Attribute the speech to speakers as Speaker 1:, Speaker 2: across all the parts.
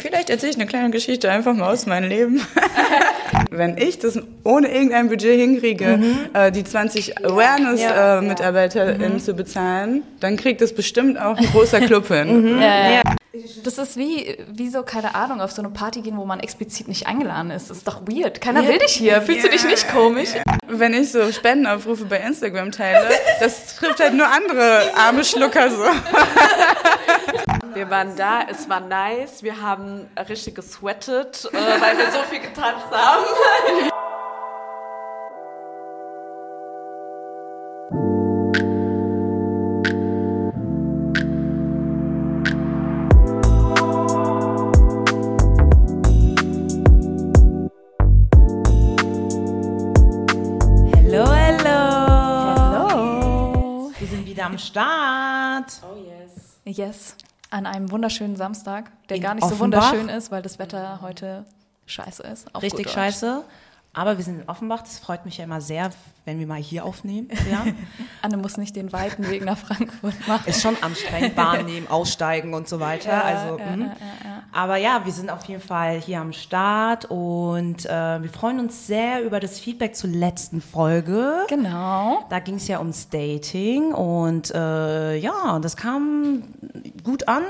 Speaker 1: Vielleicht erzähle ich eine kleine Geschichte einfach mal aus meinem Leben. Wenn ich das ohne irgendein Budget hinkriege, mhm. äh, die 20 Awareness-MitarbeiterInnen ja, äh, mhm. zu bezahlen, dann kriegt das bestimmt auch ein großer Club hin.
Speaker 2: Mhm. Ja, ja. Das ist wie, wie so, keine Ahnung, auf so eine Party gehen, wo man explizit nicht eingeladen ist. Das ist doch weird. Keiner will dich hier. Fühlst du dich nicht komisch?
Speaker 1: Wenn ich so Spendenaufrufe bei Instagram teile, das trifft halt nur andere arme Schlucker so.
Speaker 3: Wir waren da, es war nice, wir haben richtig gesweatet, äh, weil wir so viel getanzt haben.
Speaker 4: am Start.
Speaker 2: Oh yes. Yes an einem wunderschönen Samstag, der In gar nicht Offenbach. so wunderschön ist, weil das Wetter heute scheiße ist.
Speaker 4: Richtig scheiße. Aber wir sind in Offenbach, das freut mich ja immer sehr, wenn wir mal hier aufnehmen. Ja.
Speaker 2: Anne muss nicht den weiten Weg nach Frankfurt machen.
Speaker 4: Ist schon anstrengend, Bahn nehmen, aussteigen und so weiter. Ja, also, ja, ja, Aber ja, wir sind auf jeden Fall hier am Start und äh, wir freuen uns sehr über das Feedback zur letzten Folge.
Speaker 2: Genau.
Speaker 4: Da ging es ja ums Dating und äh, ja, das kam gut an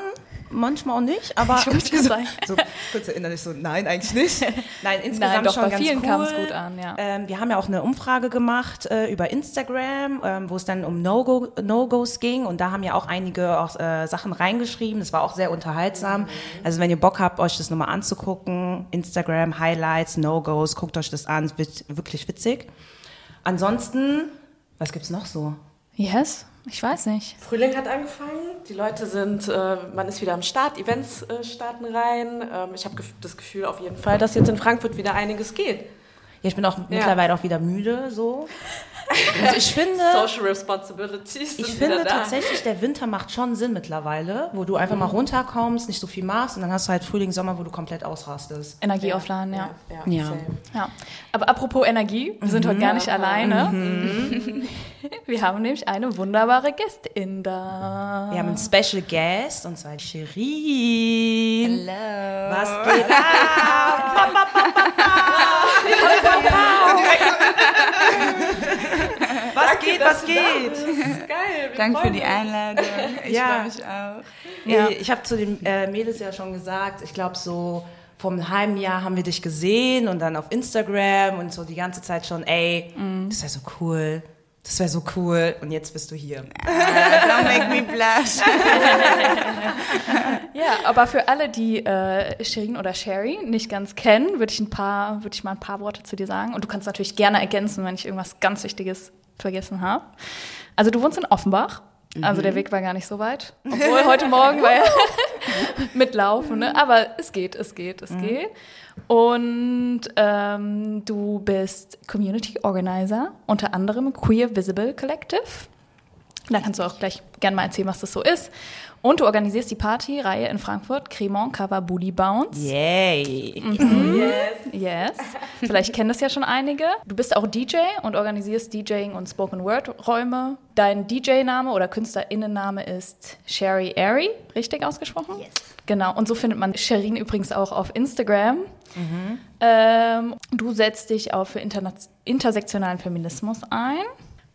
Speaker 4: manchmal auch nicht, aber
Speaker 2: ich so,
Speaker 4: so kurz erinnere ich so, nein, eigentlich nicht.
Speaker 2: Nein, insgesamt nein, doch, schon bei ganz vielen cool. kam es gut an, ja.
Speaker 4: Ähm, wir haben ja auch eine Umfrage gemacht äh, über Instagram, ähm, wo es dann um No-Go, No-Gos ging und da haben ja auch einige auch äh, Sachen reingeschrieben. Das war auch sehr unterhaltsam. Mhm. Also wenn ihr Bock habt, euch das nochmal anzugucken, Instagram Highlights, No-Gos, guckt euch das an, wird wirklich witzig. Ansonsten, was gibt's noch so?
Speaker 2: Yes. Ich weiß nicht.
Speaker 3: Frühling hat angefangen. Die Leute sind, äh, man ist wieder am Start. Events äh, starten rein. Ähm, ich habe das Gefühl auf jeden Fall, dass jetzt in Frankfurt wieder einiges geht.
Speaker 4: Ja, ich bin auch ja. mittlerweile auch wieder müde, so. Also ich finde,
Speaker 3: Social Responsibilities.
Speaker 4: Ich finde tatsächlich, der Winter macht schon Sinn mittlerweile, wo du einfach mhm. mal runterkommst, nicht so viel machst und dann hast du halt Frühling, Sommer, wo du komplett ausrastest.
Speaker 2: Energie ja. aufladen, ja. Ja, ja. ja. Aber apropos Energie, wir sind mhm. heute gar nicht alleine. Mhm. Wir haben nämlich eine wunderbare Gästin da.
Speaker 4: Wir haben einen Special Guest und zwar Shirin.
Speaker 2: Hallo.
Speaker 4: Was geht ab? Was geht, was geht?
Speaker 1: Geil. Danke für die Einladung. Ich ja. freue mich auch.
Speaker 4: Ja. Ich habe zu den äh, Mädels ja schon gesagt, ich glaube so vor einem halben Jahr haben wir dich gesehen und dann auf Instagram und so die ganze Zeit schon, ey, mm. das wäre so cool. Das wäre so cool. Und jetzt bist du hier.
Speaker 1: don't make me blush.
Speaker 2: ja, aber für alle, die äh, Shirin oder Sherry nicht ganz kennen, würde ich ein paar, würde ich mal ein paar Worte zu dir sagen. Und du kannst natürlich gerne ergänzen, wenn ich irgendwas ganz Wichtiges vergessen habe. Also du wohnst in Offenbach. Also der mhm. Weg war gar nicht so weit. Obwohl heute Morgen war ja mitlaufen, ne? Aber es geht, es geht, es mhm. geht. Und ähm, du bist Community Organizer, unter anderem Queer Visible Collective. Da kannst du auch gleich gerne mal erzählen, was das so ist. Und du organisierst die Partyreihe in Frankfurt, Cremant Cover Booty Bounce.
Speaker 4: Yay!
Speaker 2: Mhm. Yes. yes. Vielleicht kennen das ja schon einige. Du bist auch DJ und organisierst DJing und Spoken Word Räume. Dein DJ-Name oder Künstlerinnenname ist Sherry Airy, richtig ausgesprochen?
Speaker 4: Yes.
Speaker 2: Genau. Und so findet man Sherin übrigens auch auf Instagram. Mhm. Ähm, du setzt dich auch für intersektionalen Feminismus ein.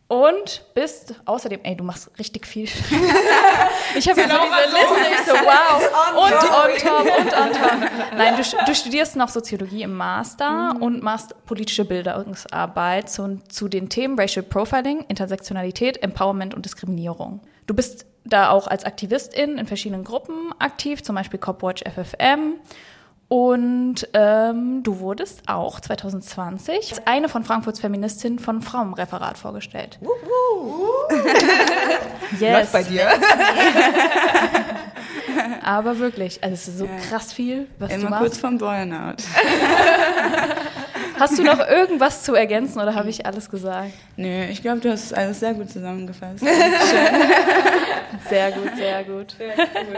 Speaker 2: Und bist außerdem, ey, du machst richtig viel. ich habe jetzt so diese Liste, ich so, wow. Und on top, und on top. Nein, du, du studierst noch Soziologie im Master mhm. und machst politische Bildungsarbeit zu, zu den Themen Racial Profiling, Intersektionalität, Empowerment und Diskriminierung. Du bist da auch als Aktivistin in verschiedenen Gruppen aktiv, zum Beispiel Copwatch FFM und ähm, du wurdest auch 2020 als eine von Frankfurts Feministinnen von Frauenreferat vorgestellt. Uh, uh.
Speaker 4: yes. Läuft bei dir.
Speaker 2: Aber wirklich, also es ist so ja. krass viel, was
Speaker 1: Immer
Speaker 2: du machst.
Speaker 1: kurz vom Burnout.
Speaker 2: Hast du noch irgendwas zu ergänzen oder habe ich alles gesagt?
Speaker 1: Nö, ich glaube, du hast alles sehr gut zusammengefasst.
Speaker 2: sehr gut, sehr gut. Sehr cool.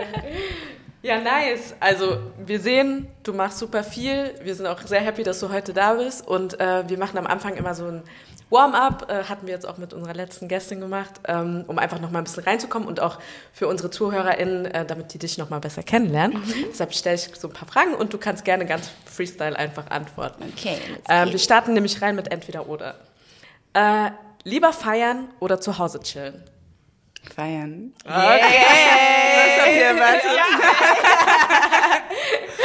Speaker 3: Ja, nice. Also wir sehen, du machst super viel. Wir sind auch sehr happy, dass du heute da bist. Und äh, wir machen am Anfang immer so ein Warm-up, äh, hatten wir jetzt auch mit unserer letzten Gästin gemacht, ähm, um einfach noch mal ein bisschen reinzukommen und auch für unsere ZuhörerInnen, äh, damit die dich noch mal besser kennenlernen. Mhm. Deshalb stelle ich so ein paar Fragen und du kannst gerne ganz Freestyle einfach antworten.
Speaker 1: Okay,
Speaker 3: ähm, wir starten nämlich rein mit entweder oder. Äh, lieber feiern oder zu Hause chillen?
Speaker 1: Feiern.
Speaker 3: Okay. Ihr erwartet?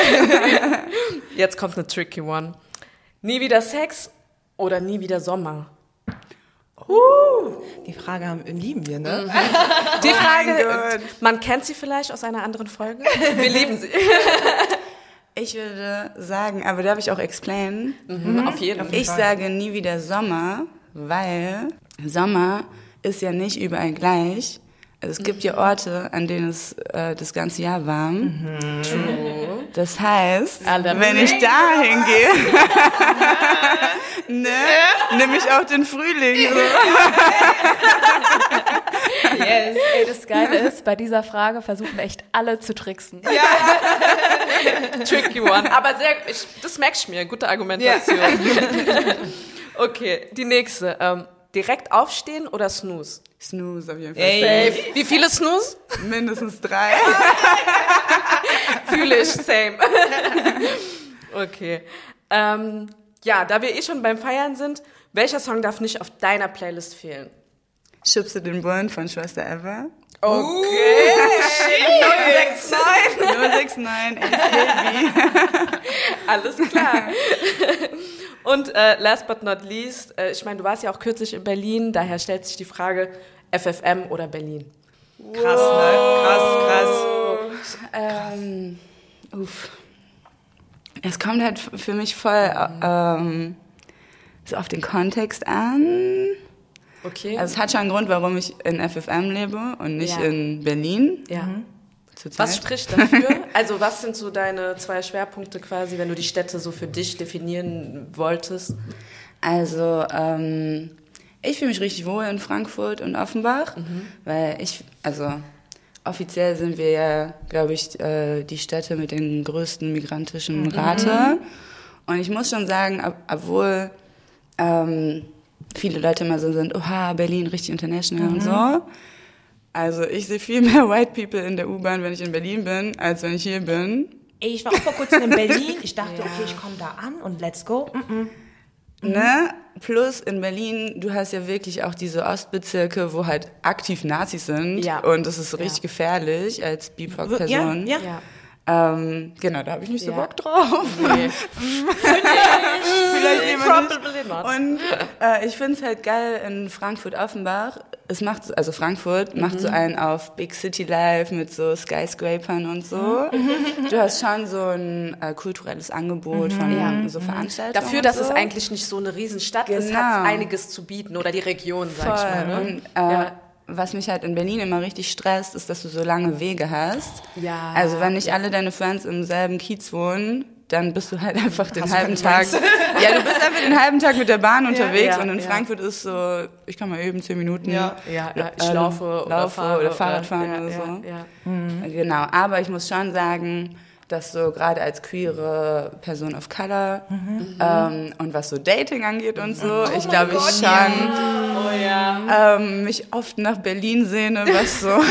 Speaker 3: Jetzt kommt eine tricky one. Nie wieder Sex oder nie wieder Sommer?
Speaker 4: Uh, die Frage haben, lieben wir, ne?
Speaker 3: Die Frage, man kennt sie vielleicht aus einer anderen Folge. Wir lieben sie.
Speaker 1: Ich würde sagen, aber darf ich auch explainen?
Speaker 3: Mhm, auf jeden Fall.
Speaker 1: Ich sage nie wieder Sommer, weil Sommer ist ja nicht überall gleich. Also es gibt ja Orte, an denen es äh, das ganze Jahr warm.
Speaker 3: True.
Speaker 1: Das heißt,
Speaker 3: Alle
Speaker 1: wenn ich dahin gehe, ne, nehme ich auch den Frühling. So.
Speaker 2: Yes. Ey, das Geile ist, bei dieser Frage versuchen echt alle zu tricksen.
Speaker 3: Tricky one. Aber sehr, ich, das merkst du mir. Gute Argumentation. okay, die nächste. Ähm, direkt aufstehen oder snooze?
Speaker 1: Snooze auf jeden Fall.
Speaker 3: Safe. Wie viele snooze?
Speaker 1: Mindestens drei.
Speaker 3: Fühle ich, same. okay. Ähm, ja, da wir eh schon beim Feiern sind, welcher Song darf nicht auf deiner Playlist fehlen?
Speaker 1: Schubse den Bullen von Schwester Eva.
Speaker 3: Okay.
Speaker 1: 069 ACAB.
Speaker 3: Alles klar. Und äh, last but not least, äh, ich meine, du warst ja auch kürzlich in Berlin, daher stellt sich die Frage, FFM oder Berlin?
Speaker 4: Krass, ne? Krass, krass.
Speaker 1: Ähm, uff. Es kommt halt für mich voll ähm, so auf den Kontext an.
Speaker 3: Okay.
Speaker 1: Also es hat schon einen Grund, warum ich in FFM lebe und nicht
Speaker 3: Ja.
Speaker 1: in Berlin
Speaker 3: ja.
Speaker 1: zurzeit.
Speaker 3: Was spricht dafür? Also was sind so deine zwei Schwerpunkte quasi, wenn du die Städte so für dich definieren wolltest?
Speaker 1: Also, ähm, ich fühle mich richtig wohl in Frankfurt und Offenbach, weil ich, also offiziell sind wir ja, glaube ich, äh, die Städte mit den größten migrantischen Rate. Und ich muss schon sagen, ob, obwohl ähm, viele Leute immer so sind, oha, Berlin, richtig international und so. Also ich sehe viel mehr White People in der U-Bahn, wenn ich in Berlin bin, als wenn ich hier bin.
Speaker 4: Ey, ich war auch vor kurzem in Berlin. Ich dachte, okay, ich komme da an und let's go. Mm-mm.
Speaker 1: Ne? Plus in Berlin, du hast ja wirklich auch diese Ostbezirke, wo halt aktiv Nazis sind.
Speaker 3: Ja.
Speaker 1: Und das ist richtig gefährlich als BIPOC-Person.
Speaker 4: Ja, ja.
Speaker 1: Ähm, genau, da habe ich nicht so
Speaker 3: Ja.
Speaker 1: Bock drauf.
Speaker 3: Nee.
Speaker 1: Vielleicht jemand. Und äh, ich finde es halt geil in Frankfurt-Offenbach. Es macht, also Frankfurt macht so einen auf Big City Life mit so Skyscrapern und so. Du hast schon so ein äh, kulturelles Angebot von so Veranstaltungen.
Speaker 3: Dafür, dass
Speaker 1: so.
Speaker 3: es eigentlich nicht so eine Riesenstadt ist,
Speaker 1: Genau.
Speaker 3: hat es einiges zu bieten. Oder die Region, sag ich mal. Ne?
Speaker 1: Und, äh, Was mich halt in Berlin immer richtig stresst, ist, dass du so lange Wege hast.
Speaker 3: Ja,
Speaker 1: Also wenn nicht alle deine Friends im selben Kiez wohnen, dann bist du halt einfach den
Speaker 4: Hast
Speaker 1: halben Tag. Ja, du bist einfach den halben Tag mit der Bahn unterwegs
Speaker 3: ja,
Speaker 1: und in
Speaker 3: ja.
Speaker 1: Frankfurt ist so, ich kann mal eben zehn Minuten
Speaker 4: Ja.
Speaker 3: Ja, ja, ich
Speaker 1: ähm,
Speaker 3: laufe oder
Speaker 1: laufe oder
Speaker 3: oder-
Speaker 1: Fahrrad fahren
Speaker 3: ja,
Speaker 1: oder
Speaker 3: ja,
Speaker 1: so.
Speaker 3: ja.
Speaker 1: Genau, aber ich muss schon sagen, dass so gerade als queere Person of Color ähm, und was so Dating angeht und so, ich glaube ich schon ähm, mich oft nach Berlin sehne, was so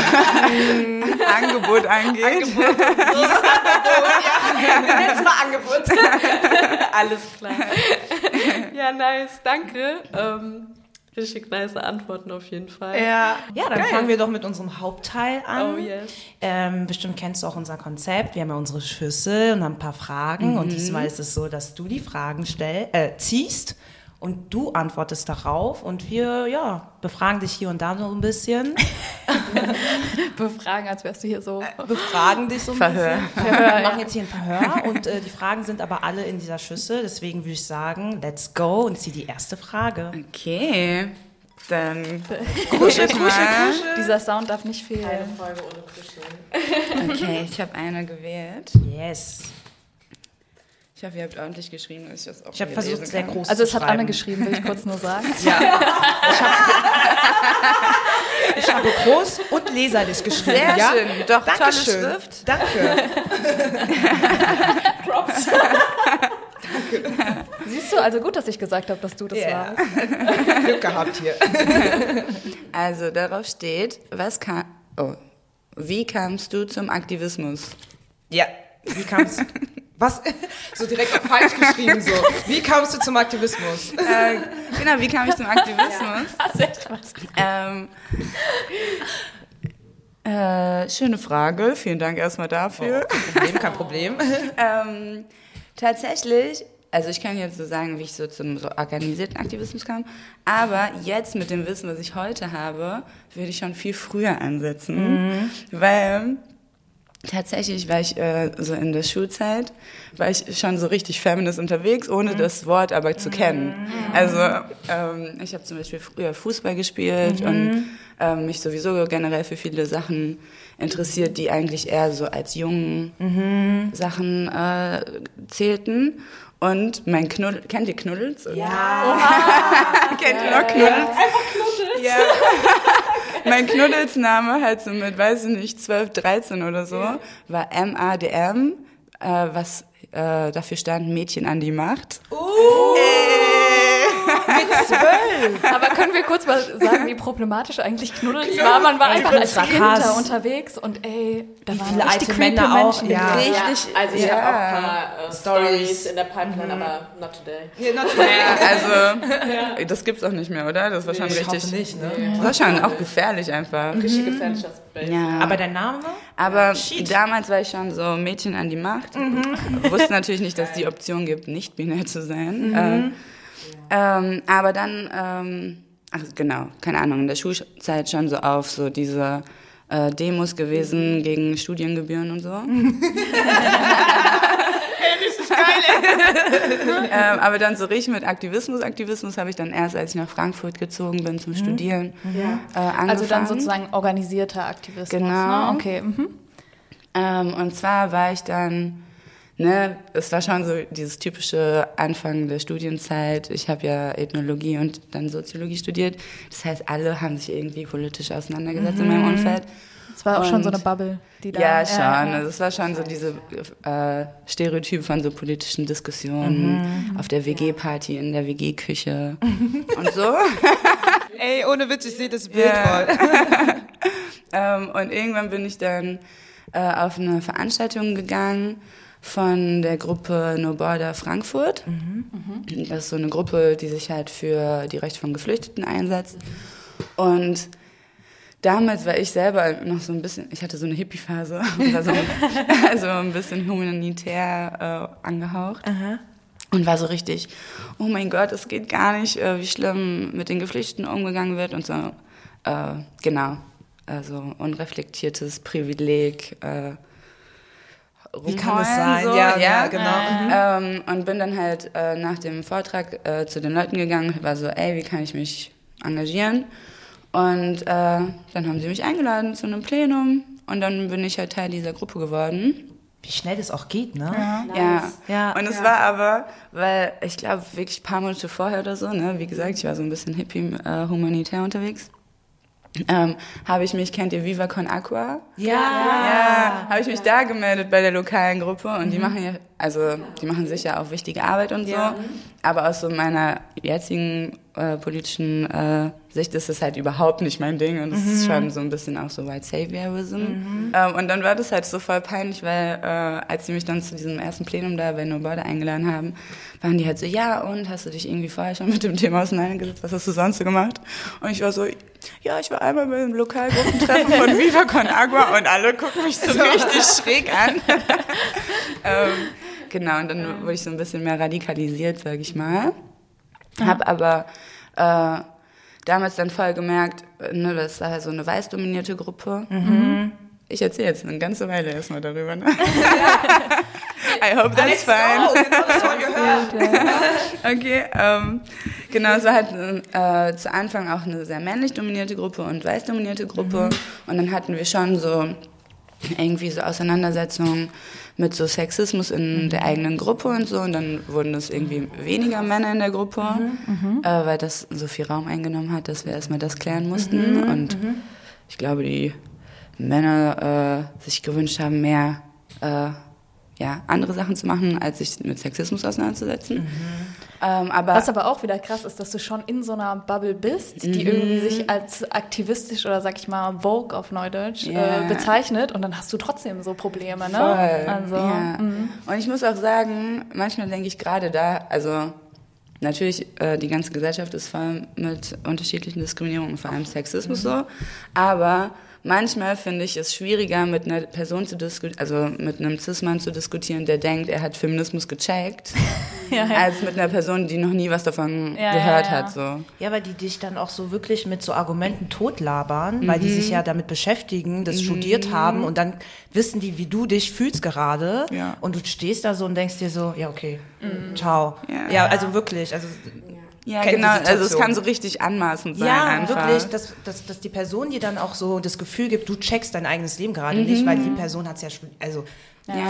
Speaker 1: Angebot angeht.
Speaker 3: Jetzt mal Angebot. Alles klar. Ja, nice, danke. Ähm, richtig nice Antworten auf jeden Fall.
Speaker 4: Ja, ja dann fangen wir doch mit unserem Hauptteil an.
Speaker 3: Oh, yes.
Speaker 4: ähm, bestimmt kennst du auch unser Konzept. Wir haben ja unsere Schüssel und haben ein paar Fragen. Und diesmal ist es so, dass du die Fragen stell, äh, ziehst und du antwortest darauf. Und wir ja, befragen dich hier und da so ein bisschen.
Speaker 2: Befragen, als wärst du hier so.
Speaker 4: Befragen dich so ein
Speaker 1: Verhör.
Speaker 4: bisschen. Wir machen jetzt hier ein Verhör. Und äh, die Fragen sind aber alle in dieser Schüssel. Deswegen würde ich sagen, let's go und zieh die erste Frage.
Speaker 1: Okay, dann kuschel, ich mal.
Speaker 2: Dieser Sound darf nicht fehlen.
Speaker 3: Folge ohne Kuscheln.
Speaker 1: Okay, ich habe eine gewählt.
Speaker 4: Yes.
Speaker 1: Ich hoffe, ihr habt ordentlich geschrieben, dass ich das auch
Speaker 4: Ich habe versucht, sehr
Speaker 1: kann.
Speaker 4: groß
Speaker 2: Also es hat. Anne geschrieben, will ich kurz nur sagen.
Speaker 4: Ich habe groß und leserlich geschrieben.
Speaker 1: Sehr
Speaker 4: ja?
Speaker 1: schön. Doch, tolle
Speaker 4: Dankeschön.
Speaker 1: Schrift.
Speaker 4: Danke.
Speaker 3: Props.
Speaker 2: Siehst du, also gut, dass ich gesagt habe, dass du das
Speaker 4: Ja.
Speaker 2: warst.
Speaker 4: Glück gehabt hier.
Speaker 1: Also darauf steht, was kam, oh, wie kamst du zum Aktivismus?
Speaker 4: Ja. Wie kam's? Was? So direkt auf falsch geschrieben so. Wie kamst du zum Aktivismus?
Speaker 1: Äh, genau, wie kam ich zum Aktivismus?
Speaker 2: Hast du?
Speaker 1: Ähm, äh, schöne Frage, vielen Dank erstmal dafür.
Speaker 4: Problem, kein Problem.
Speaker 1: Ähm, tatsächlich, also ich kann jetzt so sagen, wie ich so zum so organisierten Aktivismus kam, aber jetzt mit dem Wissen, was ich heute habe, würde ich schon viel früher ansetzen, weil tatsächlich war ich äh, so in der Schulzeit, war ich schon so richtig feminist unterwegs, ohne das Wort aber zu kennen. Also ähm, ich habe zum Beispiel früher Fußball gespielt und ähm, mich sowieso generell für viele Sachen interessiert, die eigentlich eher so als jungen Sachen äh, zählten. Und mein Knuddel, kennt ihr Knuddels? Ja. kennt ihr noch Knuddels? Einfach Knuddels. Ja. Mein Knuddelsname halt so mit, weiß ich nicht, 12, 13 oder so, war MADM, äh, was äh, dafür stand Mädchen an die Macht.
Speaker 4: Mit zwölf.
Speaker 2: Aber können wir kurz mal sagen, wie problematisch eigentlich Knuddels war? Man war einfach als Kind
Speaker 4: krass.
Speaker 2: da unterwegs und ey, da waren
Speaker 4: viele alte Männer auch, ja.
Speaker 1: Richtig,
Speaker 3: Ja, also ich
Speaker 1: ja.
Speaker 3: habe auch ein paar äh,
Speaker 4: Stories.
Speaker 3: In der Pipeline, aber not today.
Speaker 1: Also, das gibt's auch nicht mehr, oder? Das war schon
Speaker 4: Ich
Speaker 1: richtig.
Speaker 4: nicht, ne?
Speaker 1: Das war schon auch gefährlich einfach.
Speaker 3: Richtig gefährlicher Space.
Speaker 1: Ja.
Speaker 4: Aber dein Name?
Speaker 1: Aber damals war ich schon so Mädchen an die Macht. Wusste natürlich nicht, dass es die Option gibt, nicht binär zu sein. Ähm, ähm, aber dann, ähm, ach genau, keine Ahnung, in der Schulzeit schon so auf so diese äh, Demos gewesen gegen Studiengebühren und so. ähm, aber dann so richtig mit Aktivismus. Aktivismus habe ich dann erst, als ich nach Frankfurt gezogen bin zum Studieren, äh, angefangen.
Speaker 2: Also dann sozusagen organisierter Aktivismus.
Speaker 1: Genau.
Speaker 2: Ne? Okay. Mhm.
Speaker 1: Ähm, und zwar war ich dann, ne, es war schon so dieses typische Anfang der Studienzeit. Ich habe ja Ethnologie und dann Soziologie studiert. Das heißt, alle haben sich irgendwie politisch auseinandergesetzt in meinem Umfeld.
Speaker 2: Es war auch schon so
Speaker 1: Und-
Speaker 2: eine Bubble, die da.
Speaker 1: Ja, schon. Also es war schon so diese äh, Stereotype von so politischen Diskussionen auf der WG-Party, in der WG-Küche und so.
Speaker 4: Ey, ohne Witz, ich sehe das Bild
Speaker 1: Ja.
Speaker 4: voll.
Speaker 1: Ähm, und irgendwann bin ich dann äh, auf eine Veranstaltung gegangen von der Gruppe No Border Frankfurt. Das ist so eine Gruppe, die sich halt für die Rechte von Geflüchteten einsetzt. Und damals war ich selber noch so ein bisschen, ich hatte so eine Hippie-Phase, war so, also ein bisschen humanitär äh, angehaucht. Und war so richtig, oh mein Gott, es geht gar nicht, äh, wie schlimm mit den Geflüchteten umgegangen wird und so. Äh, genau, also unreflektiertes Privileg. Äh, rumheulen,
Speaker 4: sein?
Speaker 1: So,
Speaker 4: Ja, ja, genau.
Speaker 1: Ähm, und bin dann halt äh, nach dem Vortrag äh, zu den Leuten gegangen, war so, ey, wie kann ich mich engagieren? Und äh, dann haben sie mich eingeladen zu einem Plenum und dann bin ich halt Teil dieser Gruppe geworden.
Speaker 4: Wie schnell das auch geht, ne?
Speaker 1: Ja.
Speaker 4: Ja.
Speaker 1: Und es war aber, weil ich glaube wirklich ein paar Monate vorher oder so, ne, wie gesagt, ich war so ein bisschen hippie äh, humanitär unterwegs. Ähm, habe ich mich, kennt ihr Viva Con Aqua?
Speaker 4: Ja.
Speaker 1: Ja, habe ich mich da gemeldet bei der lokalen Gruppe und die machen ja, also die machen sicher auch wichtige Arbeit und so, aber aus so meiner jetzigen äh, politischen äh, Sicht ist das halt überhaupt nicht mein Ding und es ist schon so ein bisschen auch so White Saviorism. Ähm, und dann war das halt so voll peinlich, weil äh, als sie mich dann zu diesem ersten Plenum da bei No Border eingeladen haben, waren die halt so, ja und, hast du dich irgendwie vorher schon mit dem Thema auseinandergesetzt, was hast du sonst so gemacht? Und ich war so, ja, ich war einmal beim Lokalgruppentreffen von Viva Con Agua und alle gucken mich so richtig schräg an. ähm, genau, und dann wurde ich so ein bisschen mehr radikalisiert, sag ich mal. Hab aber äh, damals dann voll gemerkt, ne, das war so eine weiß-dominierte Gruppe. Ich erzähle jetzt eine ganze Weile erstmal darüber. Ne? I hope that's fine. Okay, ähm, genau, es war halt äh, zu Anfang auch eine sehr männlich dominierte Gruppe und weiß dominierte Gruppe. Und dann hatten wir schon so irgendwie so Auseinandersetzungen mit so Sexismus in der eigenen Gruppe und so. Und dann wurden es irgendwie weniger Männer in der Gruppe, äh, weil das so viel Raum eingenommen hat, dass wir erstmal das klären mussten. Und ich glaube, die Männer äh, sich gewünscht haben, mehr äh, ja, andere Sachen zu machen, als sich mit Sexismus auseinanderzusetzen. Ähm, aber
Speaker 2: Was aber auch wieder krass ist, dass du schon in so einer Bubble bist, die irgendwie sich als aktivistisch oder sag ich mal Vogue auf Neudeutsch
Speaker 1: Ja.
Speaker 2: äh, bezeichnet und dann hast du trotzdem so Probleme, ne?
Speaker 1: Voll.
Speaker 2: Also,
Speaker 1: ja. Und ich muss auch sagen, manchmal denke ich gerade da, also natürlich, äh, die ganze Gesellschaft ist voll mit unterschiedlichen Diskriminierungen, vor allem Sexismus so, aber manchmal finde ich es schwieriger, mit einer Person zu diskutieren, also mit einem Cis-Mann zu diskutieren, der denkt, er hat Feminismus gecheckt,
Speaker 2: Ja, ja.
Speaker 1: als mit einer Person, die noch nie was davon
Speaker 2: Ja,
Speaker 1: gehört
Speaker 2: ja, ja.
Speaker 1: hat. So.
Speaker 4: Ja, weil die dich dann auch so wirklich mit so Argumenten totlabern, weil die sich ja damit beschäftigen, das studiert haben und dann wissen die, wie du dich fühlst gerade
Speaker 1: Ja.
Speaker 4: und du stehst da so und denkst dir so, ja, okay, ciao.
Speaker 1: Ja.
Speaker 4: Ja, also wirklich, also
Speaker 1: Ja,
Speaker 4: kenn die
Speaker 1: genau, also es kann so richtig anmaßend sein
Speaker 4: ja,
Speaker 1: einfach.
Speaker 4: wirklich, dass, dass, dass die Person dir dann auch so das Gefühl gibt, du checkst dein eigenes Leben gerade
Speaker 1: Mhm.
Speaker 4: nicht, weil die Person hat es ja schon, also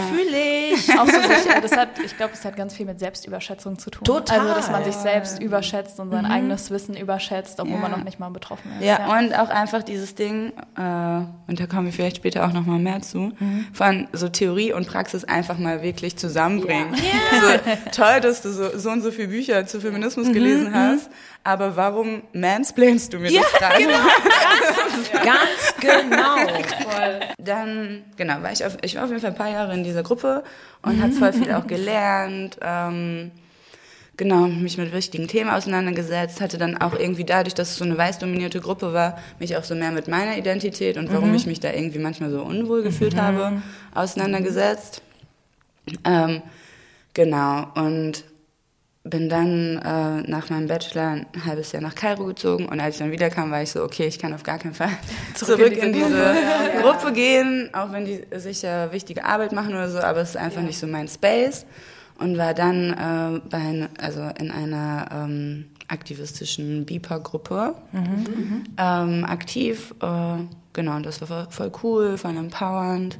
Speaker 4: fühle ich.
Speaker 2: Auch so sicher, das hat, ich glaube, es hat ganz viel mit Selbstüberschätzung zu tun.
Speaker 4: Total.
Speaker 2: Also, dass man sich selbst überschätzt und sein eigenes Wissen überschätzt, obwohl
Speaker 1: Ja.
Speaker 2: man noch nicht mal betroffen ist.
Speaker 4: Ja.
Speaker 1: Und auch einfach dieses Ding, äh, und da kommen wir vielleicht später auch nochmal mehr zu, von so Theorie und Praxis einfach mal wirklich zusammenbringen. So, toll, dass du so, so und so viele Bücher zu Feminismus gelesen hast, aber warum mansplainst du mir das gerade?
Speaker 4: Ganz genau.
Speaker 1: Dann, genau, war ich, auf, ich war auf jeden Fall ein paar Jahre in dieser Gruppe und habe voll viel auch gelernt. Ähm, genau, mich mit wichtigen Themen auseinandergesetzt, hatte dann auch irgendwie dadurch, dass es so eine weiß dominierte Gruppe war, mich auch so mehr mit meiner Identität und warum ich mich da irgendwie manchmal so unwohl gefühlt habe, auseinandergesetzt. Ähm, genau, und bin dann äh, nach meinem Bachelor ein halbes Jahr nach Kairo gezogen und als ich dann wiederkam, war ich so, okay, ich kann auf gar keinen Fall zurück, in diese, Gruppe gehen, auch wenn die sicher wichtige Arbeit machen oder so, aber es ist einfach nicht so mein Space und war dann äh, bei also in einer ähm, aktivistischen BIPOC-Gruppe ähm, aktiv. Äh, genau, und das war voll, cool, voll empowernd.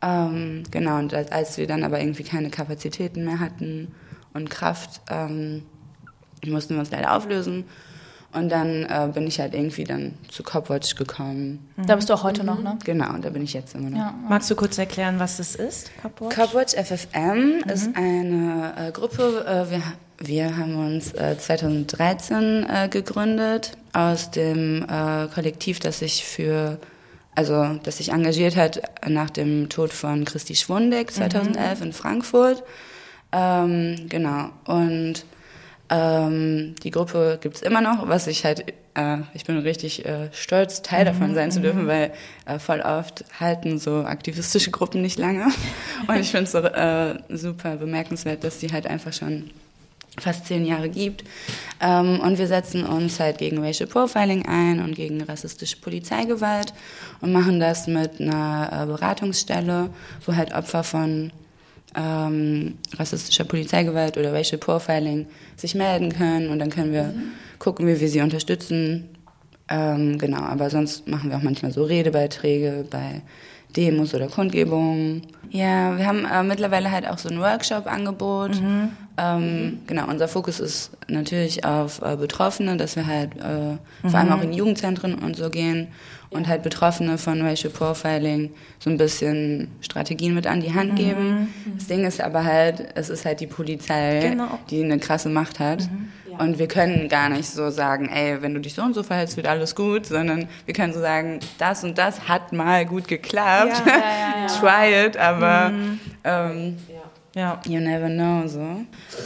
Speaker 1: Ähm, genau, und als wir dann aber irgendwie keine Kapazitäten mehr hatten und Kraft, ähm, mussten wir uns leider auflösen. Und dann äh, bin ich halt irgendwie dann zu Copwatch gekommen.
Speaker 2: Da bist du auch heute noch, ne?
Speaker 1: Genau, und da bin ich jetzt immer noch.
Speaker 2: Ja.
Speaker 4: Magst du kurz erklären, was das ist, Cupwatch?
Speaker 1: Copwatch FFM ist eine äh, Gruppe, äh, wir, wir haben uns äh, 2013 äh, gegründet aus dem äh, Kollektiv, das sich für, also das sich engagiert hat nach dem Tod von Christi Schwundeck 2011 in Frankfurt. Ähm, genau, und ähm, die Gruppe gibt's immer noch, was ich halt, äh, ich bin richtig äh, stolz, Teil davon sein zu dürfen, weil äh, voll oft halten so aktivistische Gruppen nicht lange. Und ich finde es so äh, super bemerkenswert, dass die halt einfach schon fast zehn Jahre gibt. Ähm, und wir setzen uns halt gegen Racial Profiling ein und gegen rassistische Polizeigewalt und machen das mit einer äh, Beratungsstelle, wo halt Opfer von ähm, rassistischer Polizeigewalt oder Racial Profiling sich melden können und dann können wir gucken, wie wir sie unterstützen. Ähm, genau, aber sonst machen wir auch manchmal so Redebeiträge bei Demos oder Kundgebungen. Ja, wir haben äh, mittlerweile halt auch so ein Workshop-Angebot. Ähm, Genau, unser Fokus ist natürlich auf äh, Betroffene, dass wir halt äh, vor allem auch in Jugendzentren und so gehen und halt Betroffene von Racial Profiling so ein bisschen Strategien mit an die Hand geben. Das Ding ist aber halt, es ist halt die Polizei,
Speaker 4: Genau.
Speaker 1: die eine krasse Macht hat. Und wir können gar nicht so sagen, ey, wenn du dich so und so verhältst, wird alles gut, sondern wir können so sagen, das und das hat mal gut geklappt.
Speaker 2: Ja.
Speaker 1: Try it, aber ähm,
Speaker 4: Ja.
Speaker 1: you never know so.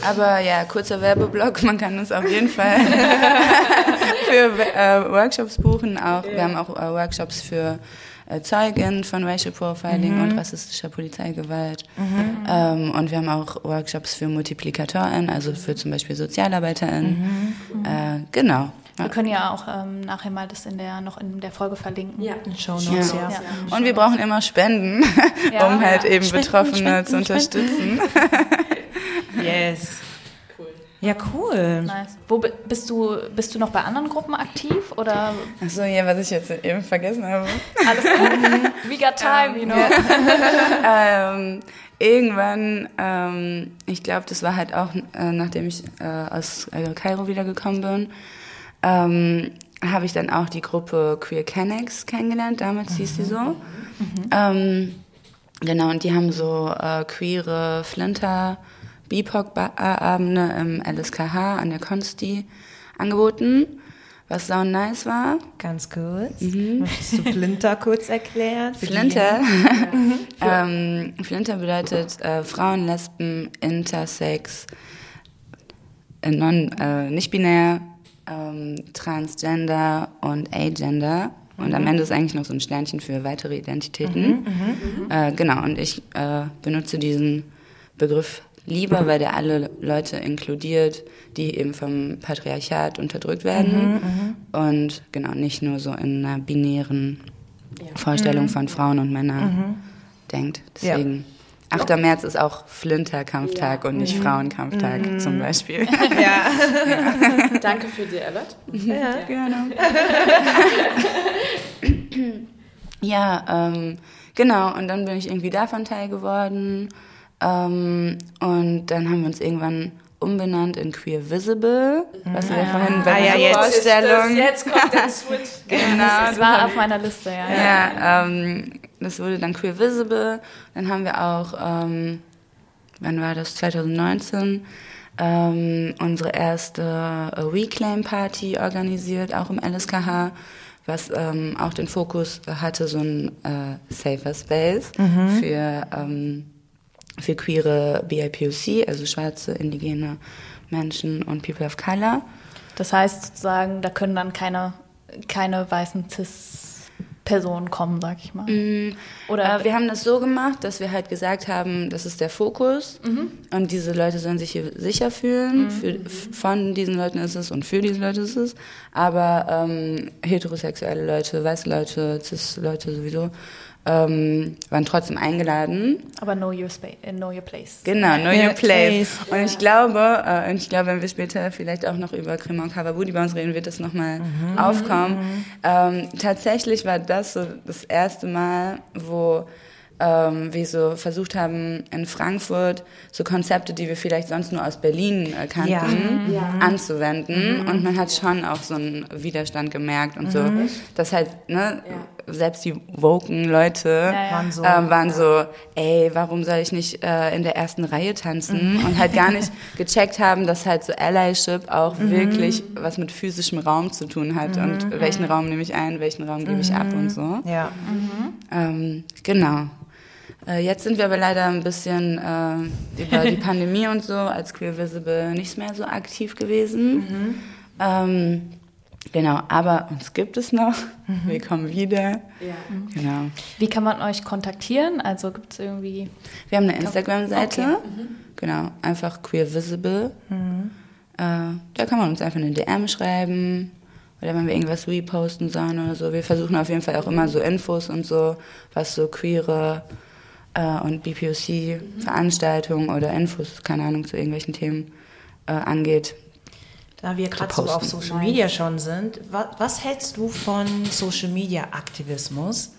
Speaker 1: Aber ja, kurzer Werbeblock, man kann uns auf jeden Fall für äh, Workshops buchen. Auch, Wir haben auch äh, Workshops für äh, Zeugen von Racial Profiling und rassistischer Polizeigewalt. Ähm, und wir haben auch Workshops für MultiplikatorInnen, also für zum Beispiel SozialarbeiterInnen. Äh, genau.
Speaker 2: Wir können ja auch ähm, nachher mal das in der, noch in der Folge verlinken.
Speaker 3: Ja.
Speaker 4: In Show Notes, ja.
Speaker 2: Ja.
Speaker 1: Und wir brauchen immer Spenden,
Speaker 2: Ja.
Speaker 1: um halt eben
Speaker 4: Spenden,
Speaker 1: Betroffene
Speaker 4: Spenden,
Speaker 1: zu unterstützen.
Speaker 4: Yes. Ja, cool.
Speaker 2: Nice. Wo bi- bist du, bist du noch bei anderen Gruppen aktiv oder
Speaker 1: Achso, ja, was ich jetzt eben vergessen habe.
Speaker 2: alles gut? We got time, you know.
Speaker 1: ähm, irgendwann, ähm, ich glaube, das war halt auch, äh, nachdem ich äh, aus äh, Kairo wiedergekommen bin, ähm, habe ich dann auch die Gruppe Queer Canex kennengelernt, damals hieß die so. Ähm, genau, und die haben so äh, queere Flinter BIPOC-Abende im LSKH an der Consti angeboten, was sau nice war.
Speaker 4: Ganz kurz. Möchtest du Flinter kurz erklären?
Speaker 1: Flinter. ähm, Flinter bedeutet äh, Frauen, Lesben, Intersex, äh, non, äh, nicht binär, ähm, Transgender und Agender. Und am Ende ist eigentlich noch so ein Sternchen für weitere Identitäten. Äh, genau, und ich äh, benutze diesen Begriff lieber, weil der alle Leute inkludiert, die eben vom Patriarchat unterdrückt werden. Und genau, nicht nur so in einer binären Vorstellung von Frauen und Männern denkt. Deswegen. 8. März ist auch Flinter-Kampftag und nicht Frauenkampftag zum Beispiel.
Speaker 3: Danke für die Alert.
Speaker 1: Ja, gerne. ja, ähm, genau. Und dann bin ich irgendwie davon Teil geworden. Ähm, und dann haben wir uns irgendwann umbenannt in Queer Visible, was wir vorhin bei
Speaker 4: Ah, ja,
Speaker 1: der
Speaker 4: jetzt
Speaker 1: Vorstellung...
Speaker 3: jetzt kommt der Switch.
Speaker 1: Genau,
Speaker 2: Das war auf meiner Liste, ja.
Speaker 1: Ja, ähm, das wurde dann Queer Visible. Dann haben wir auch, ähm, wann war das? 2019 ähm, unsere erste äh, Reclaim Party organisiert, auch im LSKH, was ähm, auch den Fokus hatte, so ein äh, safer Space für ähm, für queere BIPOC, also schwarze, indigene Menschen und People of Color.
Speaker 2: Das heißt sozusagen, da können dann keine, keine weißen Cis-Personen kommen, sag ich mal. Oder
Speaker 1: Äh, wir haben das so gemacht, dass wir halt gesagt haben, das ist der Fokus und diese Leute sollen sich hier sicher fühlen. Für, f- von diesen Leuten ist es und für diese Leute ist es. Aber ähm, heterosexuelle Leute, weiße Leute, cis-Leute sowieso ähm, waren trotzdem eingeladen.
Speaker 2: aber know your space, know your place.
Speaker 1: Genau, Know
Speaker 4: Ja,
Speaker 1: Your Place.
Speaker 4: Place.
Speaker 1: Und ich glaube, äh, und ich glaube, wenn wir später vielleicht auch noch über Cremant Kawabudi bei uns reden, wird das nochmal aufkommen. Ähm, tatsächlich war das so das erste Mal, wo ähm, wir so versucht haben, in Frankfurt so Konzepte, die wir vielleicht sonst nur aus Berlin äh, kannten, anzuwenden. Und man hat schon auch so einen Widerstand gemerkt und so, dass halt, ne, selbst die woken Leute
Speaker 2: ja.
Speaker 4: Waren so,
Speaker 1: ähm, waren so, ey, warum soll ich nicht äh, in der ersten Reihe tanzen? Und halt gar nicht gecheckt haben, dass halt so Allyship auch wirklich was mit physischem Raum zu tun hat und welchen Raum nehme ich ein, welchen Raum gebe ich ab und so.
Speaker 4: Ja.
Speaker 1: Ähm, genau. Äh, jetzt sind wir aber leider ein bisschen äh, über die Pandemie und so als Queer Visible nicht mehr so aktiv gewesen. Ähm, genau, aber uns gibt es noch. Wir kommen wieder.
Speaker 3: Ja.
Speaker 1: Genau.
Speaker 2: Wie kann man euch kontaktieren? Also gibt es irgendwie.
Speaker 1: Wir haben eine Instagram-Seite. Genau, einfach Queer Visible. Äh, da kann man uns einfach eine DM schreiben. Oder wenn wir irgendwas reposten sollen oder so. Wir versuchen auf jeden Fall auch immer so Infos und so, was so queere äh, und BPOC-Veranstaltungen oder Infos, keine Ahnung, zu irgendwelchen Themen äh, angeht.
Speaker 4: Da wir gerade so auf Social Media schon sind, was, was hältst du von Social Media Aktivismus?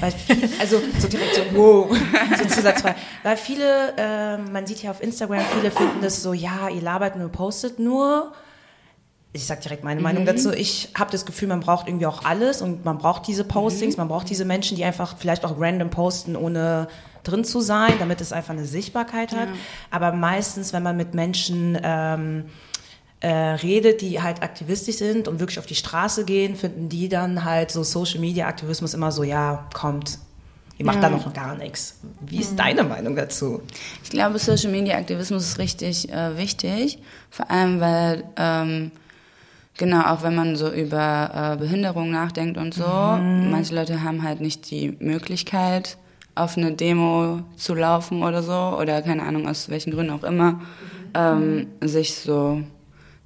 Speaker 4: Weil also so direkt so, wow, so Zusatzfrage. Weil viele, äh, man sieht ja auf Instagram, viele finden das so, ja, ihr labert nur, postet nur. Ich sag direkt meine Meinung dazu. Ich habe das Gefühl, man braucht irgendwie auch alles und man braucht diese Postings, man braucht diese Menschen, die einfach vielleicht auch random posten, ohne drin zu sein, damit es einfach eine Sichtbarkeit hat. Aber meistens, wenn man mit Menschen ähm, äh, redet, die halt aktivistisch sind und wirklich auf die Straße gehen, finden die dann halt so Social Media Aktivismus immer so, ja, kommt, ihr macht da noch gar nichts. Wie ist deine Meinung dazu?
Speaker 1: Ich glaube, Social Media Aktivismus ist richtig äh, wichtig, vor allem weil ähm, genau auch wenn man so über äh, Behinderung nachdenkt und so, manche Leute haben halt nicht die Möglichkeit auf eine Demo zu laufen oder so oder keine Ahnung aus welchen Gründen auch immer ähm, sich so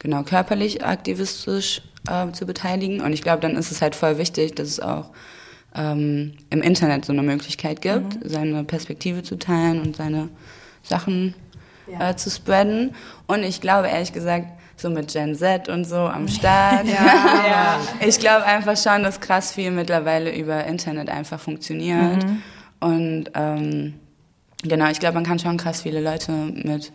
Speaker 1: genau körperlich aktivistisch äh, zu beteiligen und ich glaube, dann ist es halt voll wichtig, dass es auch ähm, im Internet so eine Möglichkeit gibt, seine Perspektive zu teilen und seine Sachen ja. äh, zu spreaden. Und ich glaube ehrlich gesagt, so mit Gen Z und so am Start. ja, ja. Ich glaube einfach schon, dass krass viel mittlerweile über Internet einfach funktioniert. Mhm. Und ähm, genau, ich glaube, man kann schon krass viele Leute mit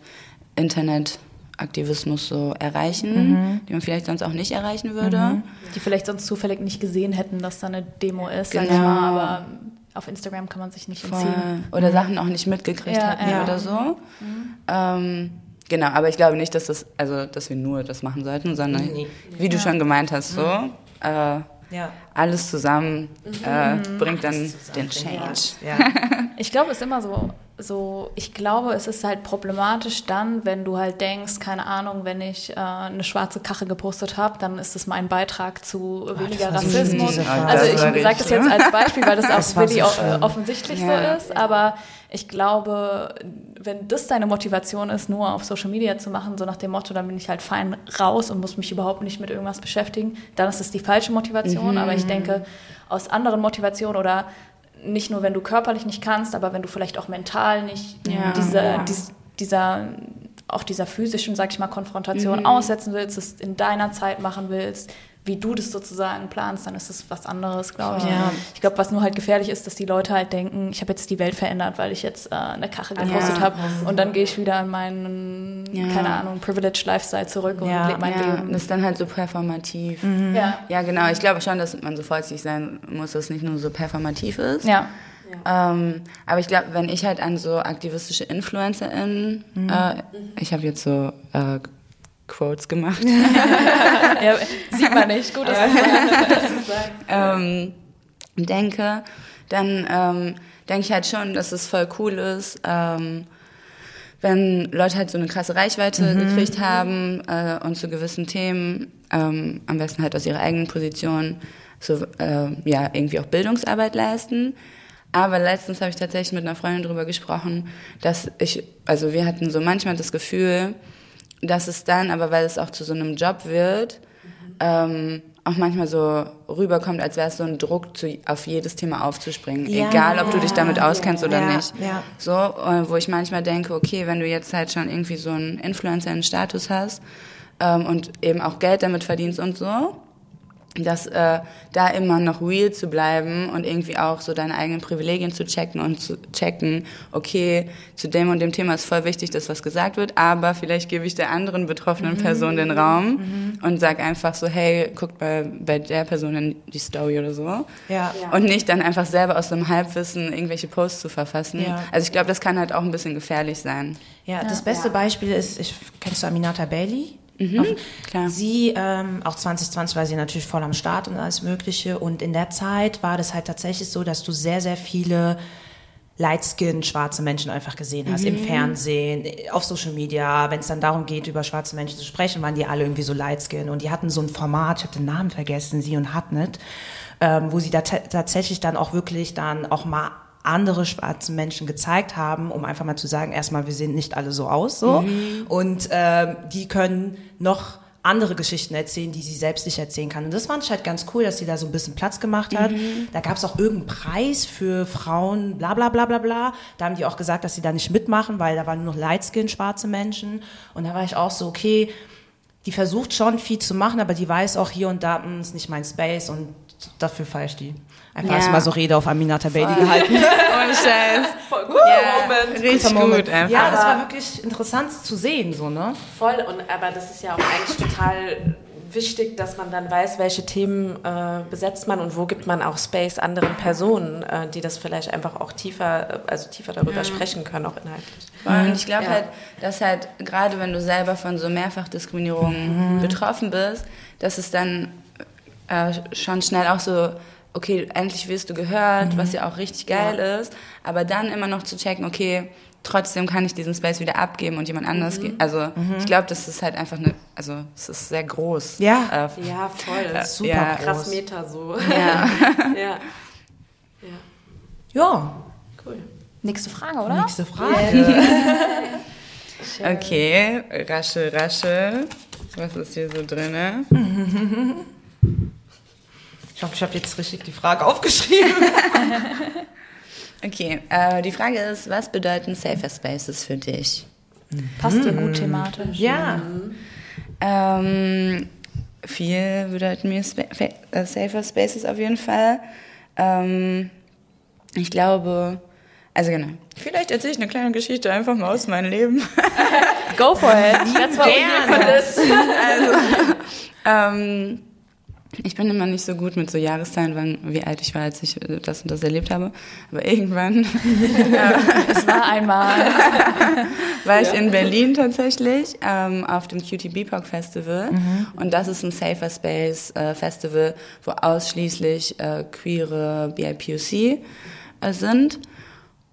Speaker 1: Internetaktivismus so erreichen, mhm. die man vielleicht sonst auch nicht erreichen würde. Mhm.
Speaker 2: Die vielleicht sonst zufällig nicht gesehen hätten, dass da eine Demo ist, genau. mal, aber auf Instagram kann man sich nicht entziehen.
Speaker 1: Oder mhm. Sachen auch nicht mitgekriegt ja, hatten ja. oder so. Mhm. Ähm, genau, aber ich glaube nicht, dass das, also dass wir nur das machen sollten, sondern nee. wie du ja. schon gemeint hast, so. Mhm. Äh, ja. Alles zusammen äh, mhm. bringt dann den Change.
Speaker 2: Ja. Ich glaube, es ist immer so, so, ich glaube, es ist halt problematisch dann, wenn du halt denkst, keine Ahnung, wenn ich äh, eine schwarze Kache gepostet habe, dann ist das mein Beitrag zu oh, weniger Rassismus. Also ich sage das jetzt als Beispiel, weil das, das auch wirklich so offensichtlich ja. so ist, aber ich glaube, wenn das deine Motivation ist, nur auf Social Media zu machen, so nach dem Motto, dann bin ich halt fein raus und muss mich überhaupt nicht mit irgendwas beschäftigen, dann ist es die falsche Motivation. Mhm. Aber ich denke, aus anderen Motivationen oder nicht nur, wenn du körperlich nicht kannst, aber wenn du vielleicht auch mental nicht ja, diese, ja. Dies, dieser, auch dieser physischen, sag ich mal, Konfrontation mhm. aussetzen willst, es in deiner Zeit machen willst, wie du das sozusagen planst, dann ist es was anderes, glaube ich. Ja. Ich glaube, was nur halt gefährlich ist, dass die Leute halt denken, ich habe jetzt die Welt verändert, weil ich jetzt äh, eine Kache gepostet ja. habe und dann gehe ich wieder in meinen, ja. keine Ahnung, Privileged Lifestyle zurück und lebe mein Leben.
Speaker 1: Das ist dann halt so performativ. Mhm. Ja. ja, genau. Ich glaube schon, dass man so vorsichtig sein muss, dass es nicht nur so performativ ist. Ja. Ähm, aber ich glaube, wenn ich halt an so aktivistische InfluencerInnen, mhm. äh, ich habe jetzt so äh, Quotes gemacht.
Speaker 2: ja, sieht man nicht, gut, dass du
Speaker 1: sagst. ähm, denke, dann ähm, denke ich halt schon, dass es voll cool ist, ähm, wenn Leute halt so eine krasse Reichweite mhm. gekriegt haben äh, und zu gewissen Themen, ähm, am besten halt aus ihrer eigenen Position, so äh, ja irgendwie auch Bildungsarbeit leisten. Aber letztens habe ich tatsächlich mit einer Freundin darüber gesprochen, dass ich, also wir hatten so manchmal das Gefühl, dass es dann, aber weil es auch zu so einem Job wird, mhm. ähm, auch manchmal so rüberkommt, als wäre es so ein Druck, zu, auf jedes Thema aufzuspringen. Ja, Egal, ob du dich damit auskennst ja, oder ja, nicht. So, äh, wo ich manchmal denke, okay, wenn du jetzt halt schon irgendwie so einen Influencer in Status hast ähm, und eben auch Geld damit verdienst und so, dass äh, da immer noch real zu bleiben und irgendwie auch so deine eigenen Privilegien zu checken und zu checken, okay, zu dem und dem Thema ist voll wichtig, dass was gesagt wird, aber vielleicht gebe ich der anderen betroffenen mhm. Person den Raum mhm. und sag einfach so, hey, guck bei, bei der Person in die Story oder so. Ja. ja. Und nicht dann einfach selber aus dem Halbwissen irgendwelche Posts zu verfassen. Ja. Also ich glaube, das kann halt auch ein bisschen gefährlich sein.
Speaker 4: Ja, das beste Beispiel ist, ich, kennst du Aminata Bailey? Mhm, klar. Sie, ähm, auch 2020 war sie natürlich voll am Start und alles Mögliche. Und in der Zeit war das halt tatsächlich so, dass du sehr, sehr viele Lightskin schwarze Menschen einfach gesehen hast, mhm. im Fernsehen, auf Social Media, wenn es dann darum geht, über schwarze Menschen zu sprechen, waren die alle irgendwie so Lightskin und die hatten so ein Format, ich habe den Namen vergessen, sie und Hatnet, ähm, wo sie da tatsächlich dann auch wirklich dann auch mal andere schwarze Menschen gezeigt haben, um einfach mal zu sagen, erstmal, wir sehen nicht alle so aus, so. Mhm. Und äh, die können noch andere Geschichten erzählen, die sie selbst nicht erzählen kann. Und das fand ich halt ganz cool, dass sie da so ein bisschen Platz gemacht hat. Mhm. Da gab es auch irgendeinen Preis für Frauen, bla bla bla bla bla. Da haben die auch gesagt, dass sie da nicht mitmachen, weil da waren nur noch Lightskin schwarze Menschen. Und da war ich auch so, okay, die versucht schon viel zu machen, aber die weiß auch hier und da, mh, hm, ist nicht mein Space und dafür feiere ich die. Einfach ja. erstmal so Rede auf Aminata Bailey gehalten. Ohne Scheiß. Voll gut. Ja, Moment. Richtig Moment. gut einfach. Ja, das war wirklich interessant zu sehen, so, ne?
Speaker 3: Voll, und aber das ist ja auch eigentlich total wichtig, dass man dann weiß, welche Themen äh, besetzt man und wo gibt man auch Space anderen Personen, äh, die das vielleicht einfach auch tiefer, äh, also tiefer darüber ja. sprechen können, auch inhaltlich.
Speaker 1: Und ich glaube ja. halt, dass halt gerade wenn du selber von so Mehrfachdiskriminierung mhm. betroffen bist, dass es dann äh, schon schnell auch so okay, endlich wirst du gehört, mhm. was ja auch richtig geil ja. ist, aber dann immer noch zu checken, okay, trotzdem kann ich diesen Space wieder abgeben und jemand anders mhm. Also mhm. ich glaube, das ist halt einfach eine, also es ist sehr groß.
Speaker 3: Ja, äh, ja voll. Äh, Super ja. krass Meter so.
Speaker 2: Ja. ja. ja. Ja. Cool. Nächste Frage, oder?
Speaker 4: Nächste Frage.
Speaker 1: okay, rasche, rasche. Was ist hier so drin?
Speaker 4: Ich hoffe, ich habe jetzt richtig die Frage aufgeschrieben.
Speaker 1: okay, äh, die Frage ist, was bedeuten Safer Spaces für dich?
Speaker 2: Passt dir gut thematisch.
Speaker 4: Ja.
Speaker 1: Ähm, viel bedeuten mir Spa äh, Safer Spaces auf jeden Fall. Ähm, ich glaube, also genau, vielleicht erzähle ich eine kleine Geschichte einfach mal aus meinem Leben.
Speaker 2: Go for it. That's what
Speaker 4: Gerne.
Speaker 2: we're here for this.
Speaker 1: ähm, ich bin immer nicht so gut mit so Jahreszahlen, wann, wie alt ich war, als ich äh, das und das erlebt habe. Aber irgendwann
Speaker 2: Es war einmal.
Speaker 1: war ich in Berlin tatsächlich ähm, auf dem Cutie Bebop Festival. Und das ist ein Safer Space äh, Festival, wo ausschließlich äh, queere BIPOC äh, sind.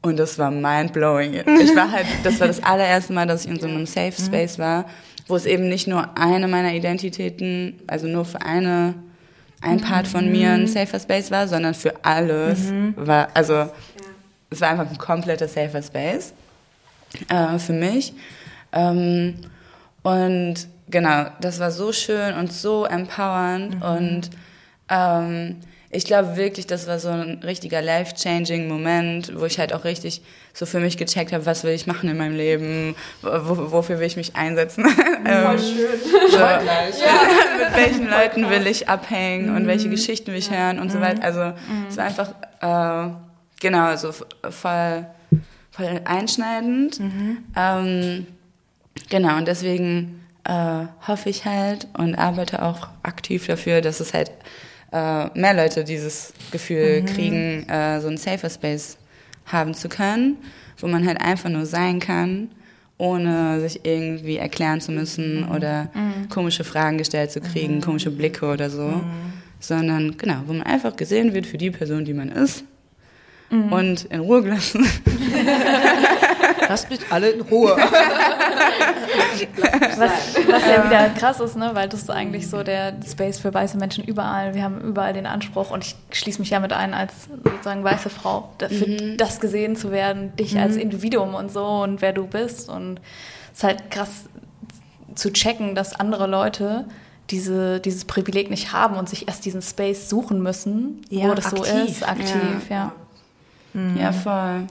Speaker 1: Und das war mind-blowing. Ich war halt, das war das allererste Mal, dass ich in so einem Safe Space war, wo es eben nicht nur eine meiner Identitäten, also nur für eine, ein Part von mir ein Safer Space war, sondern für alles war, also es war einfach ein kompletter Safer Space äh, für mich. Ähm, und genau, das war so schön und so empowernd und ähm, ich glaube wirklich, das war so ein richtiger life-changing Moment, wo ich halt auch richtig so für mich gecheckt habe, was will ich machen in meinem Leben, wo, wofür will ich mich einsetzen. Voll schön. So, mit welchen Leuten will ich abhängen und welche Geschichten will ich hören und so weiter. Also es war einfach, äh, genau, so voll, voll einschneidend. Ähm, genau, und deswegen äh, hoffe ich halt und arbeite auch aktiv dafür, dass es halt äh, mehr Leute dieses Gefühl kriegen, äh, so einen Safer Space haben zu können, wo man halt einfach nur sein kann, ohne sich irgendwie erklären zu müssen oder komische Fragen gestellt zu kriegen, komische Blicke oder so, sondern genau, wo man einfach gesehen wird für die Person, die man ist und in Ruhe gelassen.
Speaker 4: Lasst mich alle in Ruhe.
Speaker 2: Was, was ja wieder krass ist, ne? weil das ist eigentlich so der Space für weiße Menschen überall. Wir haben überall den Anspruch und ich schließe mich ja mit ein als sozusagen weiße Frau, dafür das gesehen zu werden, dich als Individuum und so und wer du bist. Und es ist halt krass zu checken, dass andere Leute diese, dieses Privileg nicht haben und sich erst diesen Space suchen müssen,
Speaker 4: Ja,
Speaker 2: wo das so
Speaker 4: aktiv.
Speaker 2: ist, aktiv, ja.
Speaker 1: Ja, voll.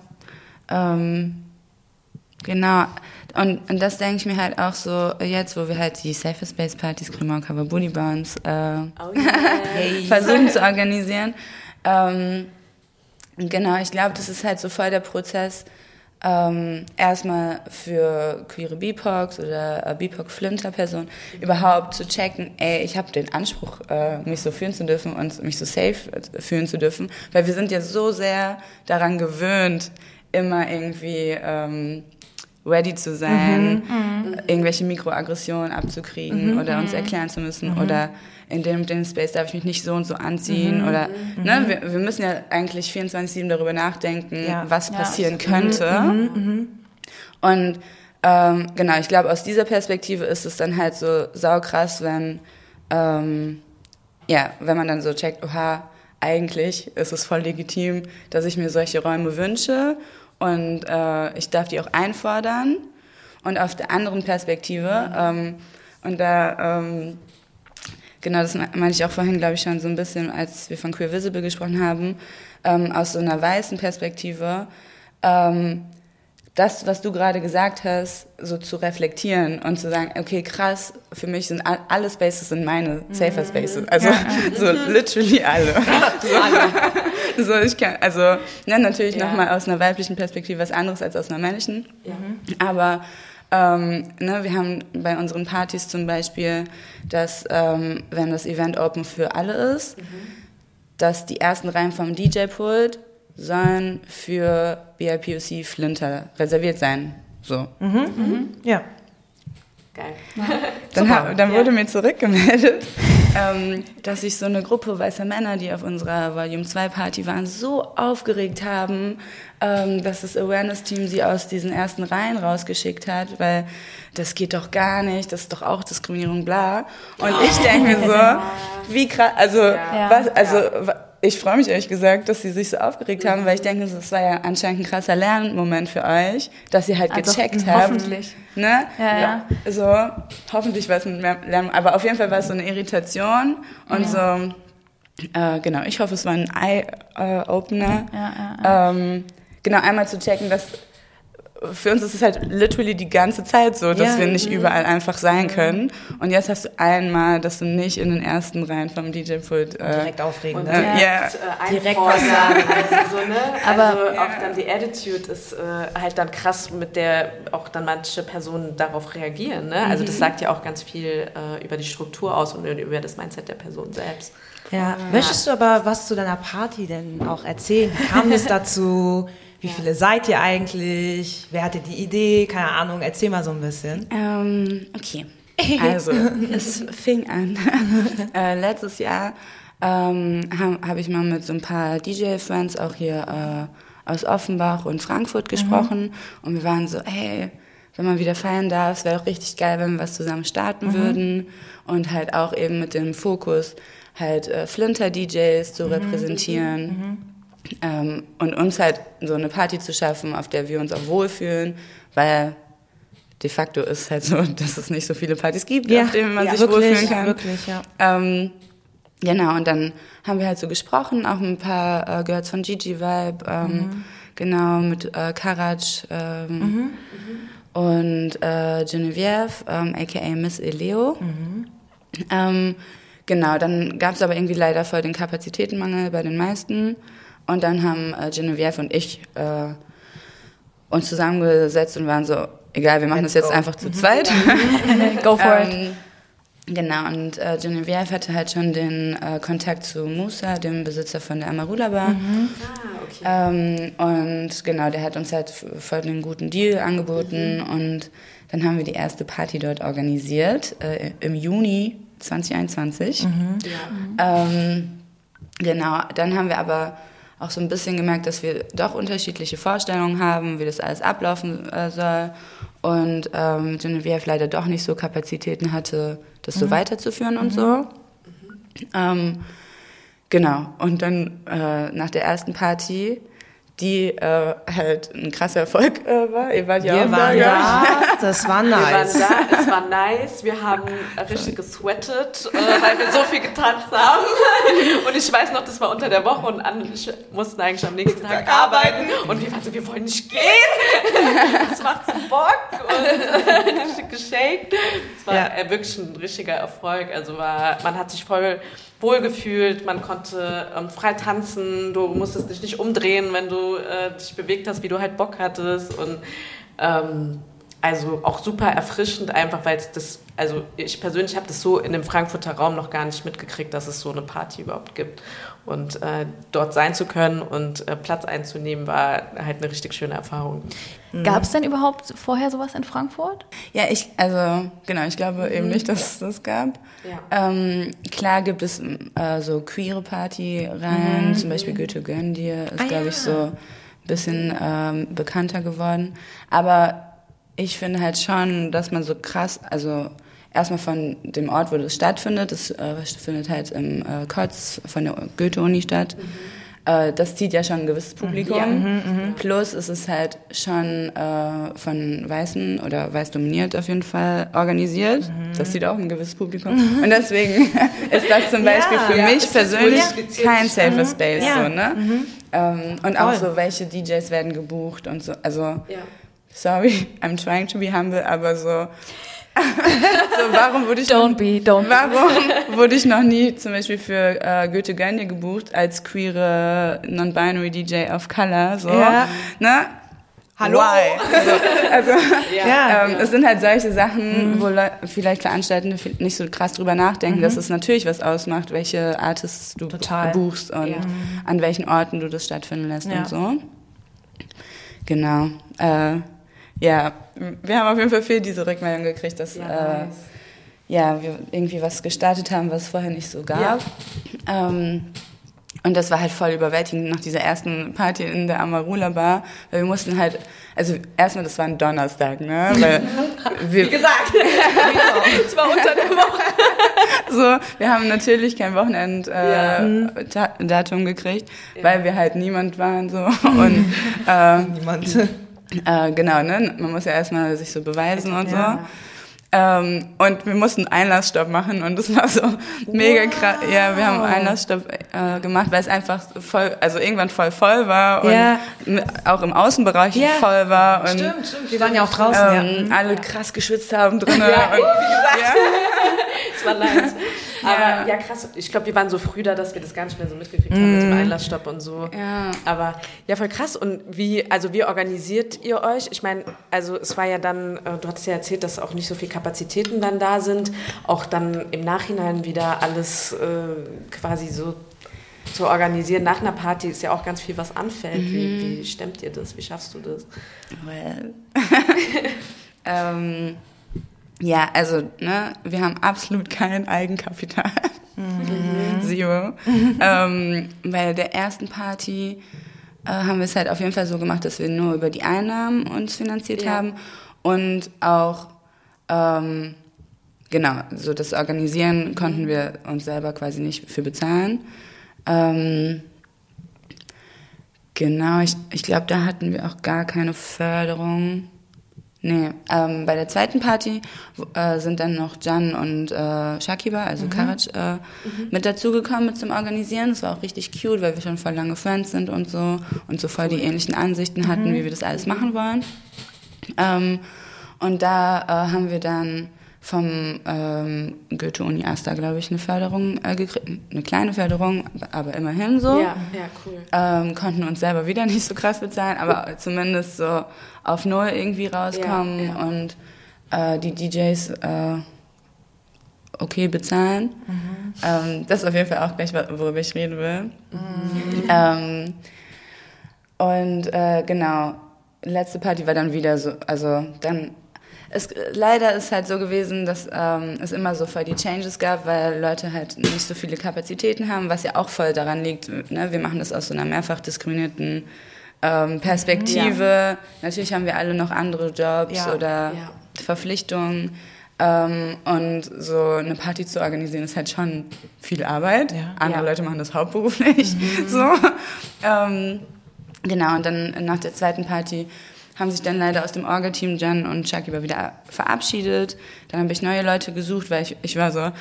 Speaker 1: Ähm, genau. Und, und das denke ich mir halt auch so, jetzt, wo wir halt die Safer Space Partys, Cremant Cover Booty Bounce, äh,
Speaker 3: Oh yeah.
Speaker 1: versuchen zu organisieren. Ähm, genau, ich glaube, das ist halt so voll der Prozess, ähm, erstmal für queere BIPOCs oder äh, BIPOC-Flinter-Personen überhaupt zu checken, ey, ich habe den Anspruch, äh, mich so fühlen zu dürfen und mich so safe äh, fühlen zu dürfen, weil wir sind ja so sehr daran gewöhnt, immer irgendwie ähm, ready zu sein, irgendwelche Mikroaggressionen abzukriegen oder uns erklären zu müssen oder in dem, dem Space darf ich mich nicht so und so anziehen oder ne, wir, wir müssen ja eigentlich 24/7 darüber nachdenken,
Speaker 4: Ja.
Speaker 1: was
Speaker 2: Ja.
Speaker 1: passieren könnte. Und ähm, genau, ich glaube, aus dieser Perspektive ist es dann halt so saukrass, wenn ähm, ja, wenn man dann so checkt, oha, eigentlich ist es voll legitim, dass ich mir solche Räume wünsche und äh, ich darf die auch einfordern. Und auf der anderen Perspektive, ähm, und da, ähm, genau, das me- meinte ich auch vorhin, glaube ich, schon so ein bisschen, als wir von Queer Visible gesprochen haben, ähm, aus so einer weißen Perspektive, ähm, das, was du gerade gesagt hast, so zu reflektieren und zu sagen, okay, krass, für mich sind all- alle Spaces sind meine Safer Spaces. Also so literally alle. So, so ich kann, also ne, natürlich
Speaker 3: Ja.
Speaker 1: nochmal aus einer weiblichen Perspektive was anderes als aus einer männlichen. Aber ähm, ne, wir haben bei unseren Partys zum Beispiel, dass ähm, wenn das Event open für alle ist, dass die ersten Reihen vom DJ-Pult sollen für BIPOC Flinter reserviert sein. So.
Speaker 4: Ja.
Speaker 3: Geil.
Speaker 1: Dann,
Speaker 4: Super.
Speaker 1: ha- dann wurde mir zurückgemeldet, ähm, dass sich so eine Gruppe weißer Männer, die auf unserer Volume 2 Party waren, so aufgeregt haben, ähm, dass das Awareness-Team sie aus diesen ersten Reihen rausgeschickt hat, weil das geht doch gar nicht, das ist doch auch Diskriminierung, bla. Und ich denke mir so, wie krass, also,
Speaker 2: Ja.
Speaker 1: was, also, ich freue mich ehrlich gesagt, dass sie sich so aufgeregt haben, weil ich denke, das war ja anscheinend ein krasser Lernmoment für euch, dass ihr halt
Speaker 2: Also,
Speaker 1: gecheckt habt.
Speaker 2: hoffentlich.
Speaker 1: Ne?
Speaker 2: Ja, ja.
Speaker 1: So, hoffentlich war es ein Lernen, aber auf jeden Fall war es so eine Irritation und so, äh, genau, ich hoffe, es war ein Eye-Opener.
Speaker 2: Ja, ja,
Speaker 1: Ähm, genau, einmal zu checken, dass für uns ist es halt literally die ganze Zeit so, dass
Speaker 4: Ja.
Speaker 1: wir nicht überall einfach sein können. Und jetzt hast du einmal, dass du nicht in den ersten Reihen vom DJ-Pult äh,
Speaker 4: Direkt aufregend.
Speaker 3: Und
Speaker 4: Ne?
Speaker 1: Ja.
Speaker 3: direkt, äh,
Speaker 4: Direkt
Speaker 3: Also, so, ne?
Speaker 2: Aber-
Speaker 3: also auch dann die Attitude ist äh, halt dann krass, mit der auch dann manche Personen darauf reagieren. Ne? Also das sagt ja auch ganz viel äh, über die Struktur aus und über das Mindset der Person selbst.
Speaker 4: Ja. Möchtest du aber was zu deiner Party denn auch erzählen? Wie kam es dazu? Wie viele seid ihr eigentlich? Wer hatte die Idee? Keine Ahnung, erzähl mal so ein bisschen.
Speaker 1: Ähm, okay. Also, es fing an. äh, letztes Jahr ähm, habe hab ich mal mit so ein paar DJ-Friends auch hier äh, aus Offenbach und Frankfurt gesprochen. Und wir waren so, hey, wenn man wieder feiern darf, es wäre auch richtig geil, wenn wir was zusammen starten würden. Und halt auch eben mit dem Fokus, halt äh, Flinter-DJs zu repräsentieren. Ähm, und uns halt so eine Party zu schaffen, auf der wir uns auch wohlfühlen, weil de facto ist halt so, dass es nicht so viele Partys gibt, auf denen man sich
Speaker 4: wirklich,
Speaker 1: wohlfühlen kann.
Speaker 4: Wirklich, ja.
Speaker 1: Ähm, genau, und dann haben wir halt so gesprochen, auch ein paar äh, Girls von Gigi Vibe, ähm, genau, mit äh, Karaj ähm, und äh, Genevieve, ähm, aka Miss Eleo. Ähm, genau, dann gab es aber irgendwie leider voll den Kapazitätenmangel bei den meisten. Und dann haben äh, Genevieve und ich äh, uns zusammengesetzt und waren so, egal, wir machen
Speaker 4: Let's
Speaker 1: das jetzt
Speaker 4: go.
Speaker 1: einfach zu zweit.
Speaker 2: Go for it.
Speaker 1: Ähm, Genau, und äh, Genevieve hatte halt schon den äh, Kontakt zu Musa, dem Besitzer von der Amarula Bar.
Speaker 3: Ah, okay.
Speaker 1: Ähm, und genau, der hat uns halt voll einen guten Deal angeboten. Und dann haben wir die erste Party dort organisiert, äh, im Juni 2021. Ähm, genau, dann haben wir aber auch so ein bisschen gemerkt, dass wir doch unterschiedliche Vorstellungen haben, wie das alles ablaufen äh, soll. Und ähm, Genevieve leider doch nicht so Kapazitäten hatte, das so weiterzuführen und so. Ähm, genau, und dann äh, nach der ersten Party, die äh, halt ein krasser Erfolg äh, war, ihr wart ja
Speaker 4: Wir
Speaker 1: auch
Speaker 4: waren
Speaker 1: glaub
Speaker 4: da, das war
Speaker 3: Wir waren
Speaker 4: nice.
Speaker 3: da, es war nice, wir haben richtig gesweatet, äh, weil wir so viel getanzt haben. Und ich weiß noch, das war unter der Woche und andere mussten eigentlich am nächsten Tag arbeiten. Und wir waren so, wir wollen nicht gehen. Das macht so Bock und richtig geshaked. Es war
Speaker 4: Ja.
Speaker 3: äh, wirklich ein richtiger Erfolg. Also war, man hat sich voll wohl gefühlt, man konnte ähm, frei tanzen, du musstest dich nicht umdrehen, wenn du äh, dich bewegt hast, wie du halt Bock hattest. Und ähm, also auch super erfrischend, einfach weil das, also ich persönlich habe das so in dem Frankfurter Raum noch gar nicht mitgekriegt, dass es so eine Party überhaupt gibt. Und äh, dort sein zu können und äh, Platz einzunehmen, war halt eine richtig schöne Erfahrung.
Speaker 2: Gab es denn überhaupt vorher sowas in Frankfurt?
Speaker 1: Ja, ich, also genau, ich glaube eben nicht, dass es das gab.
Speaker 3: Ja.
Speaker 1: Ähm, klar gibt es äh, so queere Party-Reihen, zum Beispiel Goethe Gönn dir ist,
Speaker 4: Ah,
Speaker 1: glaube
Speaker 4: ja.
Speaker 1: ich, so ein bisschen ähm, bekannter geworden. Aber ich finde halt schon, dass man so krass, also erstmal von dem Ort, wo das stattfindet, das äh, findet halt im äh, Kotz von der Goethe-Uni statt. Äh, das zieht ja schon ein gewisses Publikum. Plus ist es halt schon äh, von Weißen oder weiß dominiert auf jeden Fall organisiert. Das zieht auch ein gewisses Publikum. Und deswegen ist das zum Beispiel für
Speaker 3: Ja,
Speaker 1: mich persönlich kein safer Space.
Speaker 4: Ja.
Speaker 1: So, ne? ähm, und auch
Speaker 4: Voll.
Speaker 1: so, welche DJs werden gebucht und so. Also,
Speaker 3: Ja.
Speaker 1: sorry, I'm trying to be humble, aber so, so warum wurde ich noch,
Speaker 2: Don't be, don't be.
Speaker 1: warum wurde ich noch nie zum Beispiel für äh, Goethe Gönje gebucht als queere non-binary DJ of Color? So,
Speaker 4: Ja.
Speaker 1: ne?
Speaker 4: Hallo?
Speaker 1: Why? So, also
Speaker 4: Ja.
Speaker 1: ähm, es sind halt solche Sachen, wo Leu vielleicht Veranstaltende viel- nicht so krass drüber nachdenken, dass es natürlich was ausmacht, welche Artists du
Speaker 4: Total.
Speaker 1: buchst und
Speaker 3: Ja.
Speaker 1: an welchen Orten du das stattfinden lässt
Speaker 4: Ja.
Speaker 1: und so. Genau. Äh, ja, wir haben auf jeden Fall viel diese Rückmeldung gekriegt, dass
Speaker 3: Ja,
Speaker 1: äh,
Speaker 3: nice.
Speaker 1: ja, wir irgendwie was gestartet haben, was es vorher nicht so gab. Ähm, und das war halt voll überwältigend nach dieser ersten Party in der Amarula Bar, weil wir mussten halt, also erstmal, das war ein Donnerstag, ne? Weil wir,
Speaker 3: Wie gesagt, es war unter der Woche.
Speaker 1: so, wir haben natürlich kein Wochenend-Datum äh, Datum gekriegt, weil wir halt niemand waren so und äh,
Speaker 4: Niemand.
Speaker 1: Äh, genau, ne? Man muss ja erstmal sich so beweisen und
Speaker 3: Ja.
Speaker 1: so. Ähm, und wir mussten Einlassstopp machen und das war so mega krass. Ja, wir haben Einlassstopp äh, gemacht, weil es einfach voll, also irgendwann voll voll war und
Speaker 4: Ja.
Speaker 1: auch im Außenbereich
Speaker 4: Ja.
Speaker 1: voll war und
Speaker 4: Stimmt, stimmt. Wir waren ja auch draußen.
Speaker 1: ähm, alle krass geschwitzt haben drinnen.
Speaker 3: Ja,
Speaker 1: und,
Speaker 3: wie gesagt.
Speaker 1: ja.
Speaker 3: Das war nice. Aber
Speaker 1: Ja.
Speaker 3: ja, krass. Ich glaube, wir waren so früh da, dass wir das gar nicht mehr so mitgekriegt haben mit dem Einlassstopp und so.
Speaker 1: Ja.
Speaker 3: Aber ja, voll krass. Und wie, also wie organisiert ihr euch? Ich meine, also es war ja dann, äh, du hattest ja erzählt, dass auch nicht so viele Kapazitäten dann da sind. Auch dann im Nachhinein wieder alles äh, quasi so zu organisieren. Nach einer Party ist ja auch ganz viel, was anfällt. Wie, wie stemmt ihr das? Wie schaffst du das?
Speaker 1: Well. ähm, ja, also, ne, wir haben absolut kein Eigenkapital. Zero. ähm, bei der ersten Party äh, haben wir es halt auf jeden Fall so gemacht, dass wir nur über die Einnahmen uns finanziert
Speaker 3: Ja.
Speaker 1: haben und auch ähm, genau, so das Organisieren konnten wir uns selber quasi nicht für bezahlen. Ähm, genau, ich, ich glaube, da hatten wir auch gar keine Förderung. Nee, ähm, bei der zweiten Party äh, sind dann noch Jan und äh, Shakiba, also Karac, äh, mit dazugekommen mit zum Organisieren. Das war auch richtig cute, weil wir schon voll lange Friends sind und so und so voll die ähnlichen Ansichten hatten, wie wir das alles machen wollen. Ähm, und da äh, haben wir dann vom ähm, Goethe-Uni Asta, glaube ich, eine Förderung äh, gekriegt. Eine kleine Förderung, aber immerhin so.
Speaker 3: Ja, ja, cool.
Speaker 1: Ähm, konnten uns selber wieder nicht so krass bezahlen, aber zumindest so auf Null irgendwie rauskommen
Speaker 3: Ja, ja.
Speaker 1: und äh, die DJs äh, okay bezahlen. Ähm, das ist auf jeden Fall auch gleich, worüber ich reden will. Ähm, und äh, genau, letzte Party war dann wieder so, also dann, es, leider ist halt so gewesen, dass ähm, es immer so voll die Changes gab, weil Leute halt nicht so viele Kapazitäten haben, was ja auch voll daran liegt, ne? wir machen das aus so einer mehrfach diskriminierten ähm, Perspektive. Natürlich haben wir alle noch andere Jobs
Speaker 4: Ja,
Speaker 1: oder
Speaker 3: ja.
Speaker 1: Verpflichtungen. Ähm, und so eine Party zu organisieren ist halt schon viel Arbeit.
Speaker 4: Ja.
Speaker 1: Andere
Speaker 3: Ja.
Speaker 1: Leute machen das hauptberuflich. So. Ähm, genau, und dann nach der zweiten Party haben sich dann leider aus dem Orga-Team Jan und Shakiba wieder verabschiedet. Dann habe ich neue Leute gesucht, weil ich, ich war so,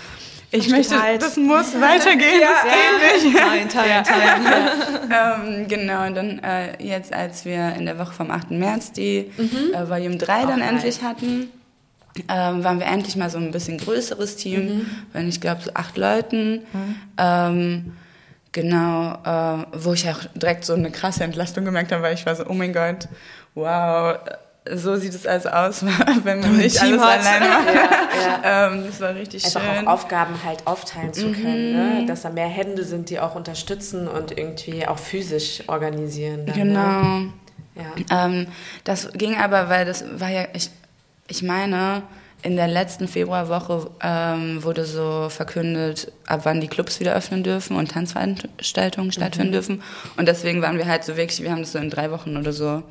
Speaker 1: ich möchte,
Speaker 4: geteilt.
Speaker 1: das muss weitergehen, das geht nicht.
Speaker 4: Teilen, teilen, teilen.
Speaker 1: Ähm, genau, und dann äh, jetzt, als wir in der Woche vom 8. März die äh, Volume 3 dann
Speaker 3: Auch
Speaker 1: endlich hatten, ähm, waren wir endlich mal so ein bisschen größeres Team, wenn ich glaube so acht Leuten. Ähm, genau, äh, wo ich auch direkt so eine krasse Entlastung gemerkt habe, weil ich war so, oh mein Gott, wow, so sieht es also aus, wenn man nicht
Speaker 4: Team
Speaker 1: alles
Speaker 4: hat.
Speaker 1: alleine macht.
Speaker 3: Ja, ja.
Speaker 1: Ähm, das war richtig
Speaker 3: Einfach
Speaker 1: schön.
Speaker 3: auch Aufgaben halt aufteilen zu können, ne? dass da mehr Hände sind, die auch unterstützen und irgendwie auch physisch organisieren. Dann,
Speaker 1: genau.
Speaker 3: Ne? Ja.
Speaker 1: Ähm, das ging aber, weil das war ja, ich, ich meine, in der letzten Februarwoche ähm, wurde so verkündet, ab wann die Clubs wieder öffnen dürfen und Tanzveranstaltungen stattfinden dürfen. Und deswegen waren wir halt so wirklich, wir haben das so in drei Wochen oder so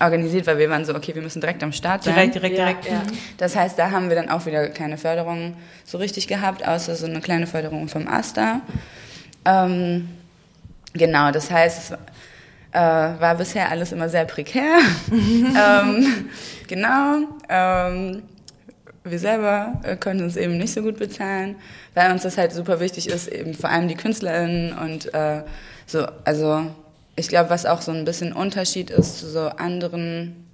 Speaker 1: organisiert, weil wir waren so, okay, wir müssen direkt am Start sein.
Speaker 4: Direkt, direkt,
Speaker 3: Ja,
Speaker 4: direkt.
Speaker 3: ja.
Speaker 1: Das heißt, da haben wir dann auch wieder keine Förderung so richtig gehabt, außer so eine kleine Förderung vom AStA. Ähm, genau, das heißt, es äh, war bisher alles immer sehr prekär. ähm, genau. Ähm, wir selber äh, konnten uns eben nicht so gut bezahlen, weil uns das halt super wichtig ist, eben vor allem die KünstlerInnen und äh, so, also ich glaube, was auch so ein bisschen Unterschied ist zu so anderen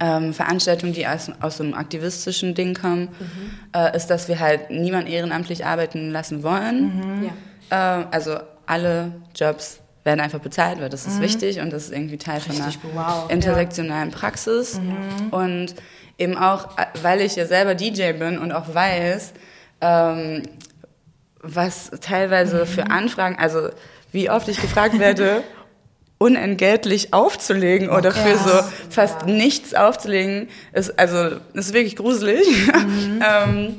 Speaker 1: ähm, Veranstaltungen, die aus, aus so einem aktivistischen Ding kommen, äh, ist, dass wir halt niemand ehrenamtlich arbeiten lassen wollen.
Speaker 3: Ja.
Speaker 1: Äh, also alle Jobs werden einfach bezahlt, weil das ist wichtig und das ist irgendwie Teil von einer
Speaker 4: Richtig.
Speaker 3: Wow.
Speaker 1: intersektionalen Praxis. Und eben auch, äh, weil ich ja selber DJ bin und auch weiß, ähm, was teilweise für Anfragen, also wie oft ich gefragt werde, unentgeltlich aufzulegen oder für so fast nichts aufzulegen, ist also ist wirklich gruselig. ähm,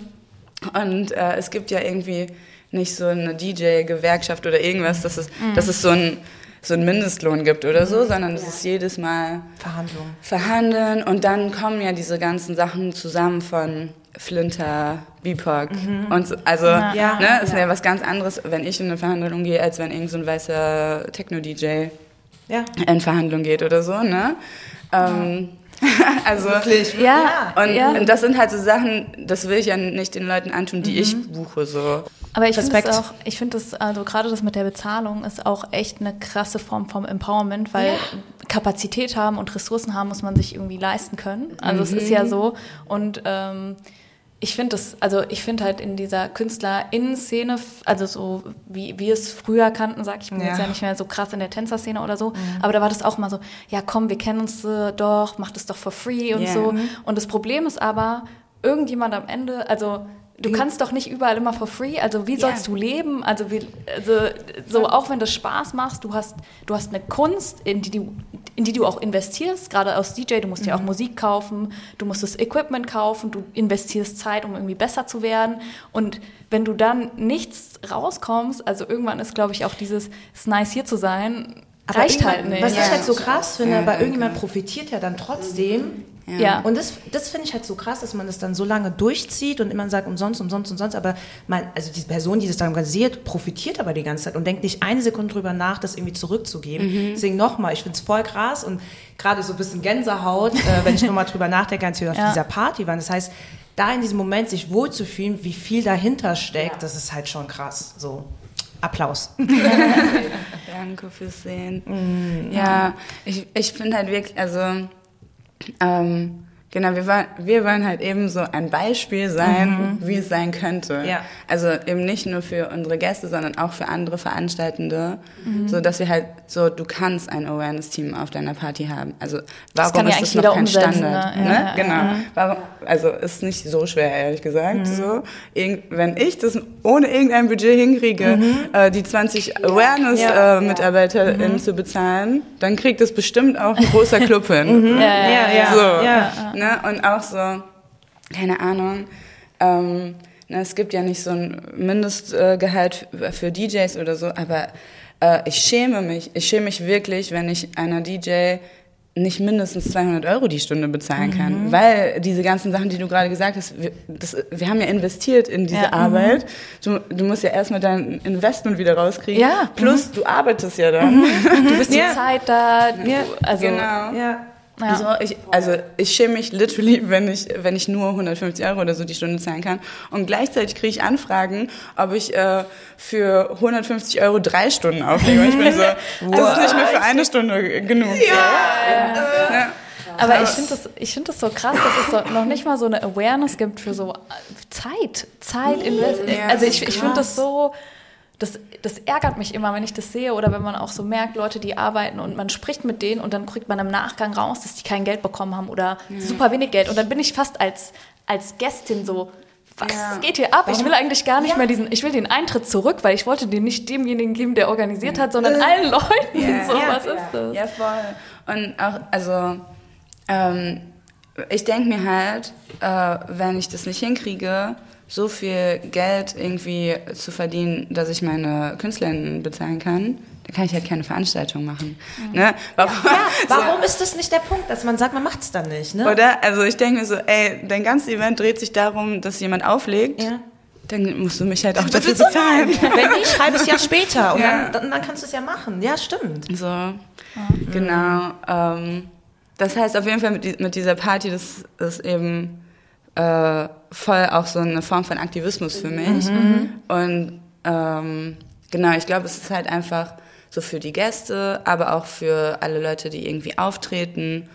Speaker 1: und äh, es gibt ja irgendwie nicht so eine DJ-Gewerkschaft oder irgendwas, dass es, dass es so ein so einen Mindestlohn gibt oder so, sondern es ist jedes Mal
Speaker 4: Verhandlungen.
Speaker 1: verhandeln und dann kommen ja diese ganzen Sachen zusammen von Flinter, BIPOC und so, also
Speaker 4: Ja.
Speaker 1: ne, ist ja. was ganz anderes, wenn ich in eine Verhandlung gehe, als wenn irgend so ein weißer Techno-DJ
Speaker 4: Ja.
Speaker 1: in Verhandlung geht oder so, ne? Ähm, also
Speaker 4: Wirklich.
Speaker 2: Ja,
Speaker 1: und,
Speaker 2: ja.
Speaker 1: und das sind halt so Sachen, das will ich ja nicht den Leuten antun, die ich buche so.
Speaker 2: Aber ich finde es auch, ich finde das, also gerade das mit der Bezahlung ist auch echt eine krasse Form vom Empowerment, weil Kapazität haben und Ressourcen haben, muss man sich irgendwie leisten können. Also es ist ja so. Und ähm, ich finde das, also ich finde halt in dieser KünstlerInnen-Szene, also so wie wir es früher kannten, sag ich, bin jetzt
Speaker 4: Ja.
Speaker 2: ja nicht mehr so krass in der Tänzerszene oder so, aber da war das auch mal so, ja komm, wir kennen uns äh, doch, mach das doch for free und
Speaker 1: Ja.
Speaker 2: so. Und das Problem ist aber, irgendjemand am Ende, also du kannst doch nicht überall immer for free, also wie sollst du leben? Also, wie, also so auch wenn das Spaß macht, du hast, du hast eine Kunst, in die du, in die du auch investierst, gerade als DJ, du musst dir auch Musik kaufen, du musst das Equipment kaufen, du investierst Zeit, um irgendwie besser zu werden. Und wenn du dann nichts rauskommst, also irgendwann ist, glaube ich, auch dieses, es ist nice hier zu sein,
Speaker 4: Aber
Speaker 2: reicht halt nicht.
Speaker 4: Was ich
Speaker 1: Ja.
Speaker 4: halt so krass finde,
Speaker 1: Ja,
Speaker 4: weil
Speaker 1: danke.
Speaker 4: irgendjemand profitiert ja dann trotzdem.
Speaker 2: Ja.
Speaker 4: Und das, das finde ich halt so krass, dass man das dann so lange durchzieht und immer sagt, umsonst, umsonst, umsonst. Aber man, also die Person, die das dann organisiert, profitiert aber die ganze Zeit und denkt nicht eine Sekunde drüber nach, das irgendwie zurückzugeben. Deswegen nochmal, ich finde es voll krass und gerade so ein bisschen Gänsehaut, äh, wenn ich nochmal drüber nachdenke, als wir auf
Speaker 2: Ja.
Speaker 4: dieser Party waren. Das heißt, da in diesem Moment sich wohlzufühlen, wie viel dahinter steckt, das ist halt schon krass. So, Applaus.
Speaker 1: Danke fürs Sehen. ja, ich, ich finde halt wirklich, also, ähm, genau, wir, wollen- wir wollen halt eben so ein Beispiel sein, wie es sein könnte.
Speaker 4: Ja.
Speaker 1: Also eben nicht nur für unsere Gäste, sondern auch für andere Veranstaltende, so dass wir halt so, du kannst ein Awareness-Team auf deiner Party haben. Also warum
Speaker 2: ja
Speaker 1: ist
Speaker 2: eigentlich
Speaker 1: das noch kein
Speaker 2: umsetzen,
Speaker 1: Standard?
Speaker 2: ne?
Speaker 1: Ne?
Speaker 2: Ja, ja,
Speaker 1: genau. Warum, also ist nicht so schwer, ehrlich gesagt. So, Irgend, wenn ich das ohne irgendein Budget hinkriege, äh, die 20 Awareness-MitarbeiterInnen zu bezahlen, dann kriegt das bestimmt auch ein großer Club hin.
Speaker 2: ja, ja, ja.
Speaker 1: So,
Speaker 4: ja.
Speaker 1: Ne? Und auch so, keine Ahnung, ähm, ne, es gibt ja nicht so ein Mindestgehalt für, DJs oder so, aber äh, ich schäme mich, ich schäme mich wirklich, wenn ich einer DJ nicht mindestens 200 Euro die Stunde bezahlen kann, weil diese ganzen Sachen, die du gerade gesagt hast, wir, das, wir haben ja investiert in diese
Speaker 2: Ja,
Speaker 1: Arbeit. Du, du musst ja erstmal dein Investment wieder rauskriegen.
Speaker 2: Ja,
Speaker 1: Plus du arbeitest ja dann.
Speaker 2: Du bist die
Speaker 4: Ja.
Speaker 2: Zeit da, du, also
Speaker 1: Genau.
Speaker 4: Ja.
Speaker 2: Ja.
Speaker 1: So, ich, also ich schäme mich literally, wenn ich, wenn ich nur 150 Euro oder so die Stunde zahlen kann. Und gleichzeitig kriege ich Anfragen, ob ich äh, für 150 Euro drei Stunden auflege. Und ich bin so, das ist nicht mehr für eine Stunde genug. Ja.
Speaker 2: Aber ich finde das, ich finde das so krass, dass es so noch nicht mal so eine Awareness gibt für so äh, Zeit, Zeit invest.
Speaker 1: Ja,
Speaker 2: also ich, ich finde das so, das, das ärgert mich immer, wenn ich das sehe oder wenn man auch so merkt, Leute, die arbeiten und man spricht mit denen und dann kriegt man im Nachgang raus, dass die kein Geld bekommen haben oder super wenig Geld. Und dann bin ich fast als, als Gästin so, was
Speaker 1: Ja.
Speaker 2: geht hier ab? Ich will eigentlich gar nicht mehr diesen, ich will den Eintritt zurück, weil ich wollte den nicht demjenigen geben, der organisiert hat, sondern allen Leuten.
Speaker 1: Ja.
Speaker 2: so,
Speaker 1: Ja.
Speaker 2: was ist das?
Speaker 1: Ja, voll. Und auch, also, ähm, ich denke mir halt, äh, wenn ich das nicht hinkriege, so viel Geld irgendwie zu verdienen, dass ich meine Künstlerinnen bezahlen kann, dann kann ich halt keine Veranstaltung machen. Ne? Warum?
Speaker 4: Warum ist das nicht der Punkt, dass man sagt, man macht es dann nicht? Ne?
Speaker 1: Oder? Also ich denke mir so, ey, dein ganzes Event dreht sich darum, dass jemand auflegt.
Speaker 4: Ja.
Speaker 1: Dann musst du mich halt auch dafür bezahlen.
Speaker 4: Wenn nicht, halbes Jahr später. Und
Speaker 1: Ja.
Speaker 4: dann, dann, dann kannst du es ja machen. Ja, stimmt.
Speaker 1: So, genau. Ähm, das heißt auf jeden Fall mit, mit dieser Party, das ist eben äh, voll auch so eine Form von Aktivismus für mich. Und ähm, genau, ich glaube, es ist halt einfach so für die Gäste, aber auch für alle Leute, die irgendwie auftreten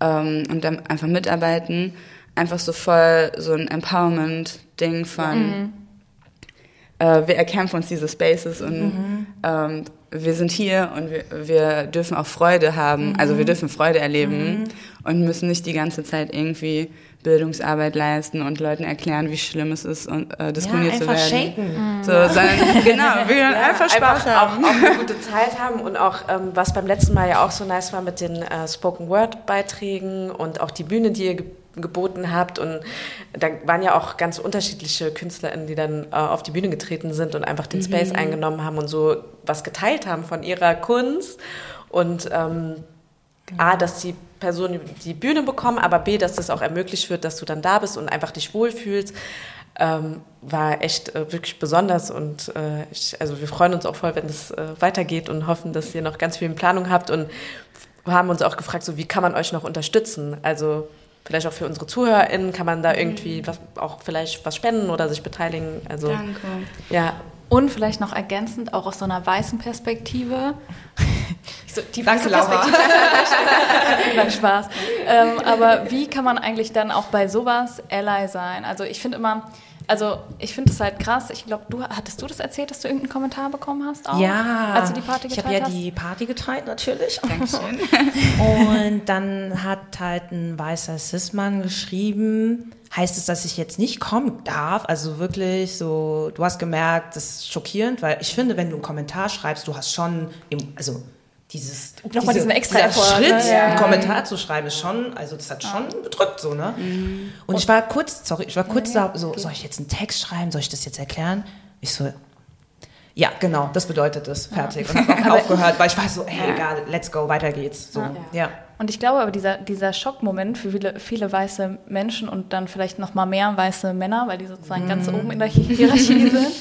Speaker 1: ähm, und dann einfach mitarbeiten, einfach so voll so ein Empowerment-Ding von äh, wir erkämpfen uns diese Spaces und ähm, wir sind hier und wir, wir dürfen auch Freude haben, also wir dürfen Freude erleben und müssen nicht die ganze Zeit irgendwie Bildungsarbeit leisten und Leuten erklären, wie schlimm es ist, und, äh, diskriminiert zu
Speaker 4: einfach
Speaker 1: werden.
Speaker 4: shaken.
Speaker 1: So, sondern, genau, wir wollen einfach Spaß
Speaker 3: einfach
Speaker 1: haben.
Speaker 3: Auch, auch eine gute Zeit haben und auch, ähm, was beim letzten Mal ja auch so nice war mit den äh, Spoken Word Beiträgen und auch die Bühne, die ihr ge geboten habt und da waren ja auch ganz unterschiedliche KünstlerInnen, die dann äh, auf die Bühne getreten sind und einfach den Space eingenommen haben und so was geteilt haben von ihrer Kunst und ähm, A, dass die Personen die Bühne bekommen, aber B, dass das auch ermöglicht wird, dass du dann da bist und einfach dich wohlfühlst, ähm, war echt äh, wirklich besonders und äh, ich, also wir freuen uns auch voll, wenn es äh, weitergeht und hoffen, dass ihr noch ganz viel in Planung habt und haben uns auch gefragt, so wie kann man euch noch unterstützen? Also vielleicht auch für unsere ZuhörerInnen kann man da irgendwie was, auch vielleicht was spenden oder sich beteiligen. Also,
Speaker 1: Danke.
Speaker 3: Ja.
Speaker 2: Und vielleicht noch ergänzend, auch aus so einer weißen Perspektive. Ich so, die
Speaker 4: Danke, Laura.
Speaker 2: Nein, Spaß. Ähm, aber wie kann man eigentlich dann auch bei sowas Ally sein? Also ich finde immer, also ich finde es halt krass. Ich glaube, du hattest du das erzählt, dass du irgendeinen Kommentar bekommen hast? Auch,
Speaker 4: Ja,
Speaker 2: Als du die Party
Speaker 4: ich
Speaker 2: geteilt
Speaker 4: habe ja
Speaker 2: hast?
Speaker 4: die Party geteilt, natürlich.
Speaker 1: Dankeschön.
Speaker 4: Und dann hat halt ein weißer Cis-Mann geschrieben, heißt es, dass ich jetzt nicht kommen darf? Also wirklich so, du hast gemerkt, das ist schockierend, weil ich finde, wenn du einen Kommentar schreibst, du hast schon, im, also dieses
Speaker 2: Nochmal diesen extra
Speaker 4: dieser
Speaker 2: Effort,
Speaker 4: Schritt,
Speaker 2: ne? Ja.
Speaker 4: einen Kommentar zu schreiben, ist schon, also das hat schon bedrückt so, ne? Und ich war kurz, sorry, ich war kurz da, so, soll ich jetzt einen Text schreiben, soll ich das jetzt erklären? Ich so, ja, genau, das bedeutet es, fertig. Und habe aufgehört, weil ich war so, hey, egal, let's go, weiter geht's. So, ja.
Speaker 2: Und ich glaube aber, dieser, dieser Schockmoment für viele, viele weiße Menschen und dann vielleicht noch mal mehr weiße Männer, weil die sozusagen ganz oben in der Hierarchie sind,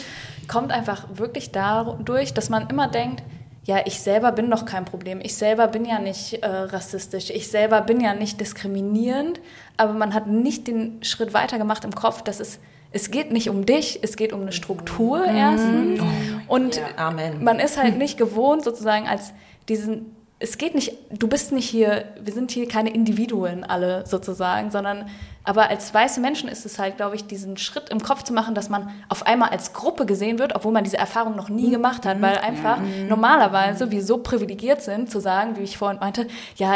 Speaker 2: kommt einfach wirklich dadurch, dass man immer denkt, ja, ich selber bin doch kein Problem. Ich selber bin ja nicht äh, rassistisch. Ich selber bin ja nicht diskriminierend. Aber man hat nicht den Schritt weiter gemacht im Kopf, dass es, es geht nicht um dich, es geht um eine Struktur erstens. Und
Speaker 4: Amen.
Speaker 2: man ist halt nicht gewohnt, sozusagen als diesen, es geht nicht, du bist nicht hier, wir sind hier keine Individuen alle sozusagen, sondern, aber als weiße Menschen ist es halt, glaube ich, diesen Schritt im Kopf zu machen, dass man auf einmal als Gruppe gesehen wird, obwohl man diese Erfahrung noch nie gemacht hat, weil einfach normalerweise wir so privilegiert sind, zu sagen, wie ich vorhin meinte, ja,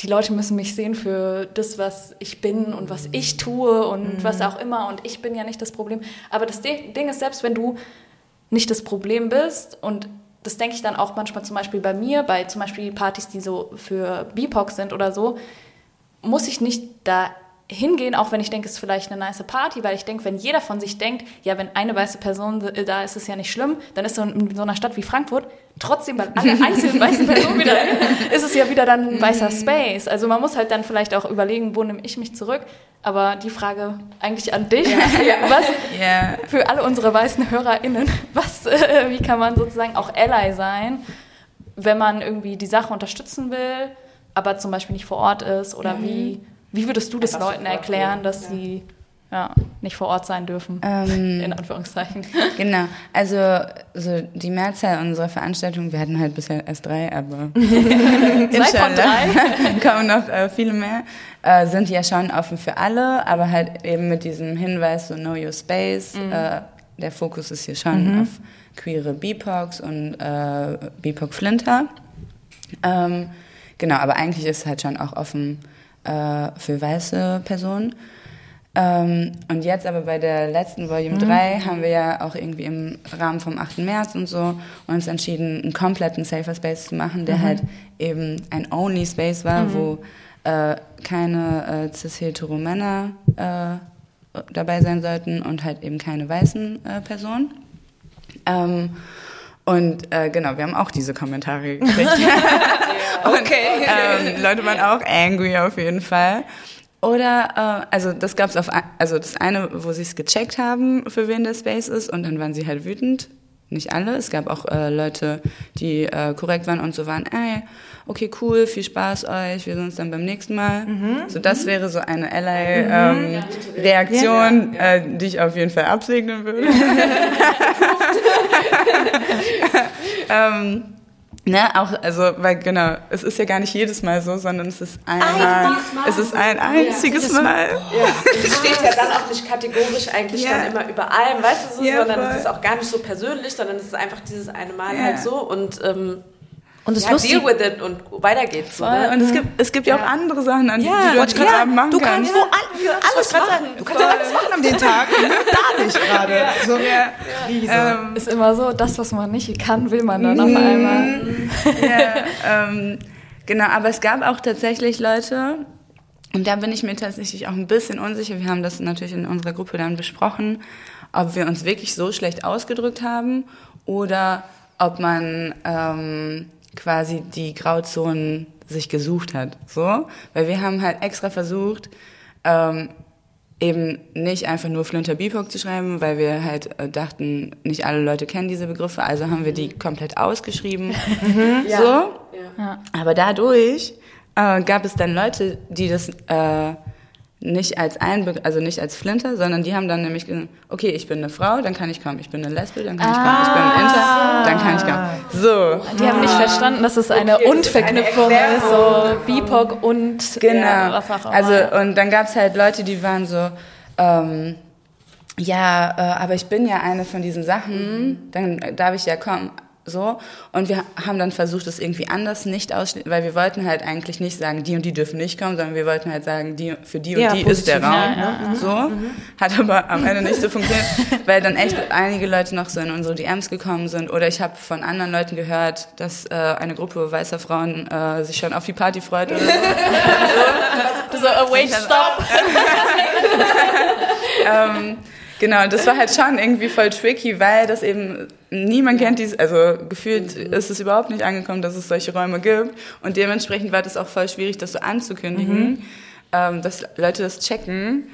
Speaker 2: die Leute müssen mich sehen für das, was ich bin und was ich tue und was auch immer und ich bin ja nicht das Problem. Aber das Ding ist, selbst wenn du nicht das Problem bist und das denke ich dann auch manchmal zum Beispiel bei mir, bei zum Beispiel Partys, die so für BIPOC sind oder so, muss ich nicht da hingehen, auch wenn ich denke, es ist vielleicht eine nice Party, weil ich denke, wenn jeder von sich denkt, ja, wenn eine weiße Person da ist, ist es ja nicht schlimm, dann ist so in so einer Stadt wie Frankfurt trotzdem, weil alle einzelnen weißen Personen wieder ist es ja wieder dann ein weißer Space. Also man muss halt dann vielleicht auch überlegen, wo nehme ich mich zurück. Aber die Frage eigentlich an dich, was
Speaker 1: Ja.
Speaker 2: für alle unsere weißen HörerInnen, was, äh, wie kann man sozusagen auch Ally sein, wenn man irgendwie die Sache unterstützen will, aber zum Beispiel nicht vor Ort ist? Oder wie, wie würdest du das Leuten erklären, dass sie ja, nicht vor Ort sein dürfen?
Speaker 1: Ähm,
Speaker 2: In Anführungszeichen.
Speaker 1: Genau, also so die Mehrzahl unserer Veranstaltungen, wir hatten halt bisher erst drei, aber
Speaker 2: Zwei von drei.
Speaker 1: kommen noch äh, viele mehr, äh, sind ja schon offen für alle, aber halt eben mit diesem Hinweis, so Know Your Space, äh, der Fokus ist hier schon auf queere BIPOCs und äh, BIPOC Flinter. Ähm, genau, aber eigentlich ist es halt schon auch offen äh, für weiße Personen. Ähm, und jetzt aber bei der letzten Volume 3 haben wir ja auch irgendwie im Rahmen vom 8. März und so uns entschieden, einen kompletten Safer Space zu machen, der halt eben ein Only Space war, wo äh, keine äh, cis-hetero Männer äh, dabei sein sollten und halt eben keine weißen äh, Personen. Ähm, und äh, genau, wir haben auch diese Kommentare gekriegt.
Speaker 4: Okay.
Speaker 1: ähm, Leute waren auch angry auf jeden Fall. Oder, äh, also das gab's auf, also das eine, wo sie es gecheckt haben, für wen der Space ist, und dann waren sie halt wütend. Nicht alle. Es gab auch äh, Leute, die äh, korrekt waren und so waren, ey, okay, cool, viel Spaß euch, wir sehen uns dann beim nächsten Mal. So, das wäre so eine Ally-Reaktion, äh, die ich auf jeden Fall absegnen würde. ähm, Ne, auch, also, weil genau, es ist ja gar nicht jedes Mal so, sondern es ist einmal, es ist ein einziges Mal.
Speaker 3: Ja, es steht ja dann auch nicht kategorisch eigentlich
Speaker 1: Ja.
Speaker 3: dann immer über allem, weißt du so,
Speaker 1: Ja,
Speaker 3: sondern
Speaker 1: voll.
Speaker 3: es ist auch gar nicht so persönlich, sondern es ist einfach dieses eine Mal
Speaker 1: Ja.
Speaker 3: halt so und ähm,
Speaker 4: Und das
Speaker 3: ja,
Speaker 4: Lustige,
Speaker 3: deal with it und weiter geht's.
Speaker 1: Voll.
Speaker 3: ne?
Speaker 1: Und es gibt, es gibt ja auch andere Sachen, an die,
Speaker 3: Ja,
Speaker 1: die du an diesem Abend machen
Speaker 4: du
Speaker 1: kannst.
Speaker 4: kannst so an, für alles machen. Du kannst ja alles machen an den Tag. Da nicht gerade. So.
Speaker 1: Ja. Ähm,
Speaker 2: Ist immer so, das, was man nicht kann, will man dann auf einmal.
Speaker 1: ja, ähm, genau, aber es gab auch tatsächlich Leute, und da bin ich mir tatsächlich auch ein bisschen unsicher. Wir haben das natürlich in unserer Gruppe dann besprochen, ob wir uns wirklich so schlecht ausgedrückt haben oder ob man ähm, quasi die Grauzonen sich gesucht hat. So, weil wir haben halt extra versucht, ähm, eben nicht einfach nur Flinter BIPOC zu schreiben, weil wir halt äh, dachten, nicht alle Leute kennen diese Begriffe, also haben wir die komplett ausgeschrieben. So.
Speaker 2: Ja.
Speaker 1: Aber dadurch äh, gab es dann Leute, die das äh, nicht als Einbe also nicht als Flinter, sondern die haben dann nämlich gesagt, okay, ich bin eine Frau, dann kann ich kommen. Ich bin eine Lesbe, dann kann ich kommen. Ich bin ein Inter, dann kann ich kommen. So.
Speaker 2: Die haben nicht verstanden, dass es eine Und-Verknüpfung ist, so BIPOC und
Speaker 1: Genau.
Speaker 2: ja, was auch immer.
Speaker 1: Also und dann gab es halt Leute, die waren so, ähm, ja, äh, aber ich bin ja eine von diesen Sachen, dann darf ich ja kommen. So. Und wir haben dann versucht, das irgendwie anders nicht ausschließen, weil wir wollten halt eigentlich nicht sagen, die und die dürfen nicht kommen, sondern wir wollten halt sagen, die, für die und
Speaker 4: Ja,
Speaker 1: die ist der
Speaker 4: positiv,
Speaker 1: Raum.
Speaker 2: ja, ja,
Speaker 1: So. Hat aber am Ende nicht so funktioniert, weil dann echt einige Leute noch so in unsere DMs gekommen sind. Oder ich habe von anderen Leuten gehört, dass äh, eine Gruppe weißer Frauen äh, sich schon auf die Party freut oder so.
Speaker 2: Du so, oh, wait, stop.
Speaker 1: ähm, genau, das war halt schon irgendwie voll tricky, weil das eben niemand kennt dies, also gefühlt ist es überhaupt nicht angekommen, dass es solche Räume gibt. Und dementsprechend war das auch voll schwierig, das so anzukündigen, ähm, dass Leute das checken.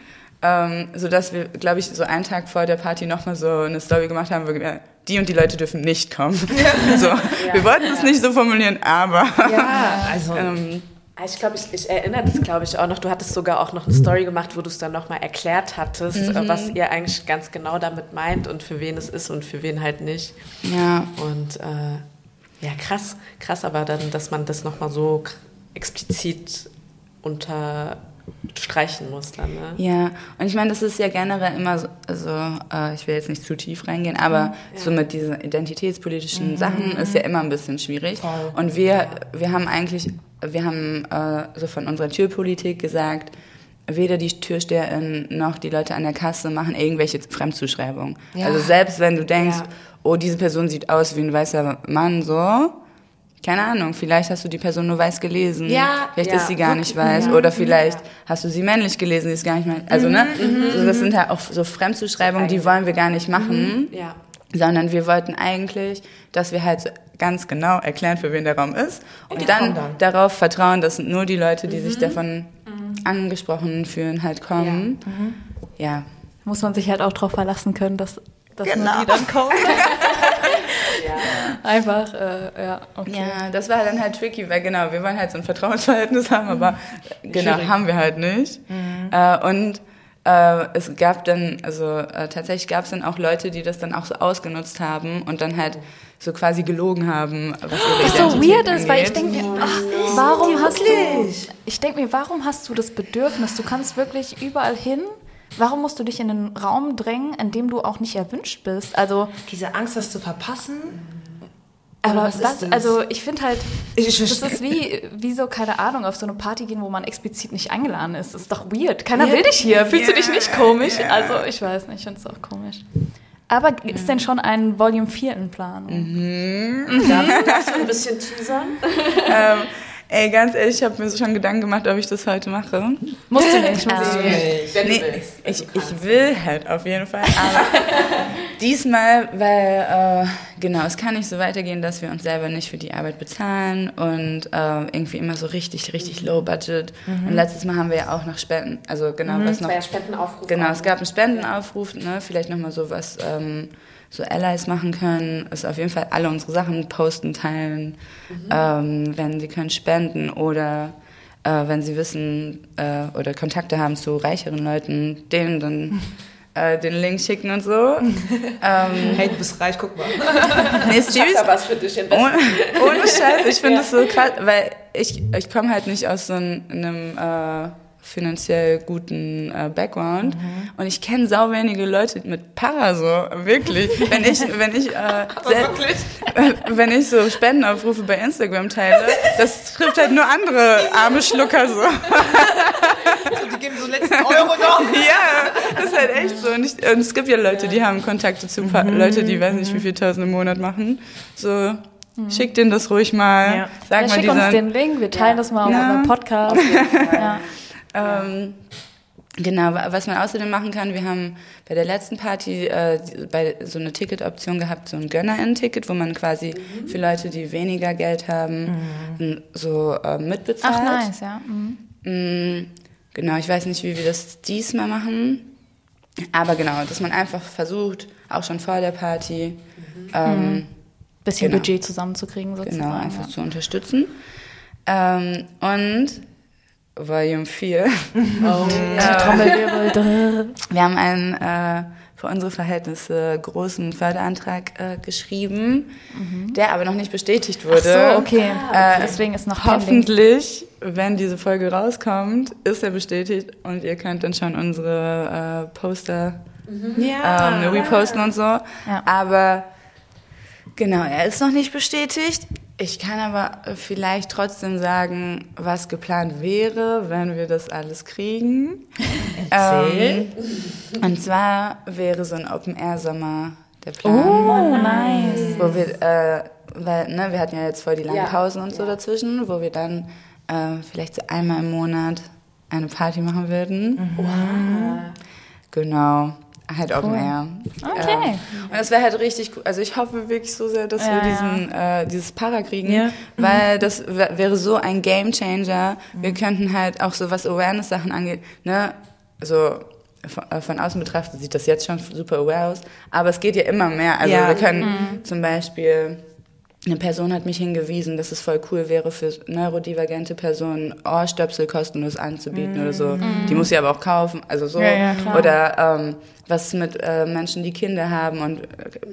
Speaker 1: Ähm, so dass wir, glaube ich, so einen Tag vor der Party nochmal so eine Story gemacht haben, wo wir, die und die Leute dürfen nicht kommen. so, Wir wollten es nicht so formulieren, aber
Speaker 4: Ja, also
Speaker 1: ähm,
Speaker 3: Ich glaube, ich, ich erinnere das, glaube ich, auch noch. Du hattest sogar auch noch eine Story gemacht, wo du es dann nochmal erklärt hattest, äh, was ihr eigentlich ganz genau damit meint und für wen es ist und für wen halt nicht.
Speaker 1: ja,
Speaker 3: Und äh, ja, krass, krass, aber dann, dass man das nochmal so explizit unterstreichen muss dann, ne?
Speaker 1: Ja, und ich meine, das ist ja generell immer so, also äh, ich will jetzt nicht zu tief reingehen, aber so mit diesen identitätspolitischen Sachen ist ja immer ein bisschen schwierig. Und wir, wir haben eigentlich, wir haben äh, so von unserer Türpolitik gesagt, weder die Türsteherin noch die Leute an der Kasse machen irgendwelche Fremdzuschreibungen.
Speaker 4: Ja.
Speaker 1: Also selbst wenn du denkst,
Speaker 3: Ja.
Speaker 1: oh, diese Person sieht aus wie ein weißer Mann, so, keine Ahnung, vielleicht hast du die Person nur weiß gelesen.
Speaker 4: Ja,
Speaker 1: vielleicht
Speaker 3: ja,
Speaker 1: ist sie gar nicht weiß. Oder vielleicht hast du sie männlich gelesen, die ist gar nicht mehr. Also, ne? So, das sind halt auch so Fremdzuschreibungen, die wollen wir gar nicht machen.
Speaker 3: Ja.
Speaker 1: Sondern wir wollten eigentlich, dass wir halt so ganz genau erklären, für wen der Raum ist. Und dann,
Speaker 4: dann.
Speaker 1: darauf vertrauen, dass nur die Leute, die sich davon angesprochen fühlen, halt kommen. Ja.
Speaker 2: Muss man sich halt auch darauf verlassen können, dass, dass
Speaker 1: Genau.
Speaker 2: nur die dann kommen. Einfach, äh, ja, okay.
Speaker 1: Ja, das war dann halt tricky, weil genau, wir wollen halt so ein Vertrauensverhältnis haben, aber genau, haben wir halt nicht. Äh, und äh, es gab dann, also äh, tatsächlich gab es dann auch Leute, die das dann auch so ausgenutzt haben und dann halt so quasi gelogen haben, was ihre
Speaker 2: Was so weird ist, weil ich denke mir, ach, warum hast du, ich denke mir, warum hast du das Bedürfnis? Du kannst wirklich überall hin. Warum musst du dich in einen Raum drängen, in dem du auch nicht erwünscht bist? Also,
Speaker 4: diese Angst, das zu verpassen.
Speaker 2: Aber
Speaker 4: was ist
Speaker 2: das,
Speaker 4: das?
Speaker 2: also ich finde halt,
Speaker 4: Ich
Speaker 2: das ist wie, wie so, keine Ahnung, auf so eine Party gehen, wo man explizit nicht eingeladen ist. Das ist doch weird. Keiner will dich hier. Fühlst du dich nicht komisch? Also, ich weiß nicht, ich finde es auch komisch. Aber ist denn schon ein Volume 4 in Planung?
Speaker 3: Darfst du ein bisschen teasern?
Speaker 1: ähm, ey, ganz ehrlich, ich habe mir so schon Gedanken gemacht, ob ich das heute mache.
Speaker 2: Musst du nicht. Musst du nicht.
Speaker 3: Wenn du
Speaker 1: nee,
Speaker 3: willst.
Speaker 1: ich, ich will halt auf jeden Fall, aber diesmal, weil äh, genau, es kann nicht so weitergehen, dass wir uns selber nicht für die Arbeit bezahlen und äh, irgendwie immer so richtig, richtig low budget. Und letztes Mal haben wir ja auch noch Spenden, also genau, was
Speaker 3: Das
Speaker 1: noch
Speaker 3: war ja Spendenaufruf.
Speaker 1: Genau, es gab einen Spendenaufruf, ne? vielleicht nochmal so was ähm, so Allies machen können, ist auf jeden Fall alle unsere Sachen posten, teilen, ähm, wenn sie können spenden oder äh, wenn sie wissen äh, oder Kontakte haben zu reicheren Leuten, denen dann äh, den Link schicken und so. ähm,
Speaker 4: Hey, du bist reich, guck mal.
Speaker 1: nee,
Speaker 3: Ich
Speaker 1: serious,
Speaker 3: da was für dich
Speaker 1: ohne, ohne Scheiß, ich finde das so krass, weil ich, ich komme halt nicht aus so ein- einem äh, finanziell guten äh, Background und ich kenne sau wenige Leute mit Para so, wirklich. Wenn ich, wenn ich, äh, sel- wenn ich so Spendenaufrufe bei Instagram teile, das trifft halt nur andere arme Schlucker so.
Speaker 4: Die geben so letzten Euro noch.
Speaker 1: Ja, das ist halt echt so. Und, ich, und es gibt ja Leute, die haben Kontakte zu pa Leute, die weiß nicht, wie viel tausend im Monat machen. So, schick denen das ruhig mal.
Speaker 4: Ja.
Speaker 1: Sag
Speaker 2: Ja,
Speaker 1: mal
Speaker 2: schick uns
Speaker 1: dieser,
Speaker 2: den Link, wir teilen das mal auf
Speaker 1: Ja.
Speaker 2: unserem Podcast. Ja.
Speaker 1: Ähm, genau, wa- was man außerdem machen kann, wir haben bei der letzten Party äh, bei so eine Ticketoption gehabt, so ein Gönnerinnen-Ticket, wo man quasi für Leute, die weniger Geld haben, n- so äh, mitbezahlt.
Speaker 2: Ach, nice, ja. Mhm.
Speaker 1: Mm, Genau, ich weiß nicht, wie wir das diesmal machen. Aber genau, dass man einfach versucht, auch schon vor der Party, ähm,
Speaker 2: Bisschen
Speaker 1: Genau.
Speaker 2: Budget zusammenzukriegen, sozusagen.
Speaker 1: genau, einfach
Speaker 2: ja.
Speaker 1: zu unterstützen. Ähm, und Volume 4.
Speaker 3: Oh.
Speaker 2: Trommelwirbel.
Speaker 1: Wir haben einen äh, für unsere Verhältnisse großen Förderantrag äh, geschrieben, der aber noch nicht bestätigt wurde.
Speaker 2: Ach so, okay.
Speaker 1: Äh,
Speaker 2: Deswegen ist noch pending.
Speaker 1: Hoffentlich, wenn diese Folge rauskommt, ist er bestätigt und ihr könnt dann schon unsere äh, Poster
Speaker 4: Ja.
Speaker 1: ähm, reposten und so. Aber genau, er ist noch nicht bestätigt. Ich kann aber vielleicht trotzdem sagen, was geplant wäre, wenn wir das alles kriegen.
Speaker 4: Erzähl.
Speaker 1: Ähm, und zwar wäre so ein Open-Air-Sommer der Plan.
Speaker 2: Oh, nice.
Speaker 1: Wo wir, äh, weil, ne, wir hatten ja jetzt voll die langen
Speaker 3: Ja.
Speaker 1: Pausen und so dazwischen, wo wir dann äh, vielleicht so einmal im Monat eine Party machen würden. Genau. Halt Open Air.
Speaker 2: Okay.
Speaker 1: Ähm, und das wäre halt richtig cool. Also ich hoffe wirklich so sehr, dass
Speaker 2: Ja,
Speaker 1: wir diesen, äh, dieses Para kriegen,
Speaker 4: Ja.
Speaker 1: weil das wär- wäre so ein Game Changer. Wir könnten halt auch so, was Awareness-Sachen angeht, ne, also von, äh, von außen betrachtet sieht das jetzt schon super aware aus, aber es geht ja immer mehr. Also
Speaker 4: Ja.
Speaker 1: wir können zum Beispiel eine Person hat mich hingewiesen, dass es voll cool wäre für neurodivergente Personen Ohrstöpsel kostenlos anzubieten oder so. Die muss sie aber auch kaufen, also so.
Speaker 2: Ja, ja,
Speaker 1: oder ähm, was mit äh, Menschen, die Kinder haben und äh,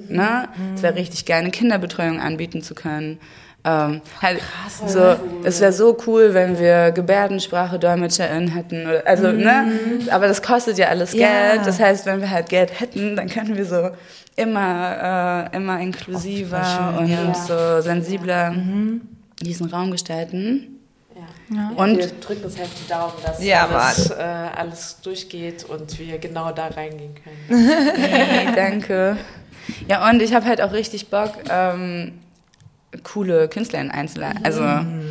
Speaker 1: ne, es wäre richtig geil, eine Kinderbetreuung anbieten zu können. Ähm, halt so, es wäre so cool, wenn wir Gebärdensprache DolmetscherInnen hätten. Oder, also, ne? Aber das kostet ja alles
Speaker 4: Ja.
Speaker 1: Geld. Das heißt, wenn wir halt Geld hätten, dann könnten wir so immer, äh, immer inklusiver
Speaker 4: schön,
Speaker 1: und
Speaker 3: ja.
Speaker 1: so sensibler diesen Raum gestalten.
Speaker 3: Ja.
Speaker 1: Und-
Speaker 3: wir drücken uns halt die Daumen, dass
Speaker 4: Ja,
Speaker 3: alles, äh, alles durchgeht und wir genau da reingehen können.
Speaker 1: Hey, danke. Ja, und ich habe halt auch richtig Bock, ähm, coole KünstlerInnen einzuladen. Also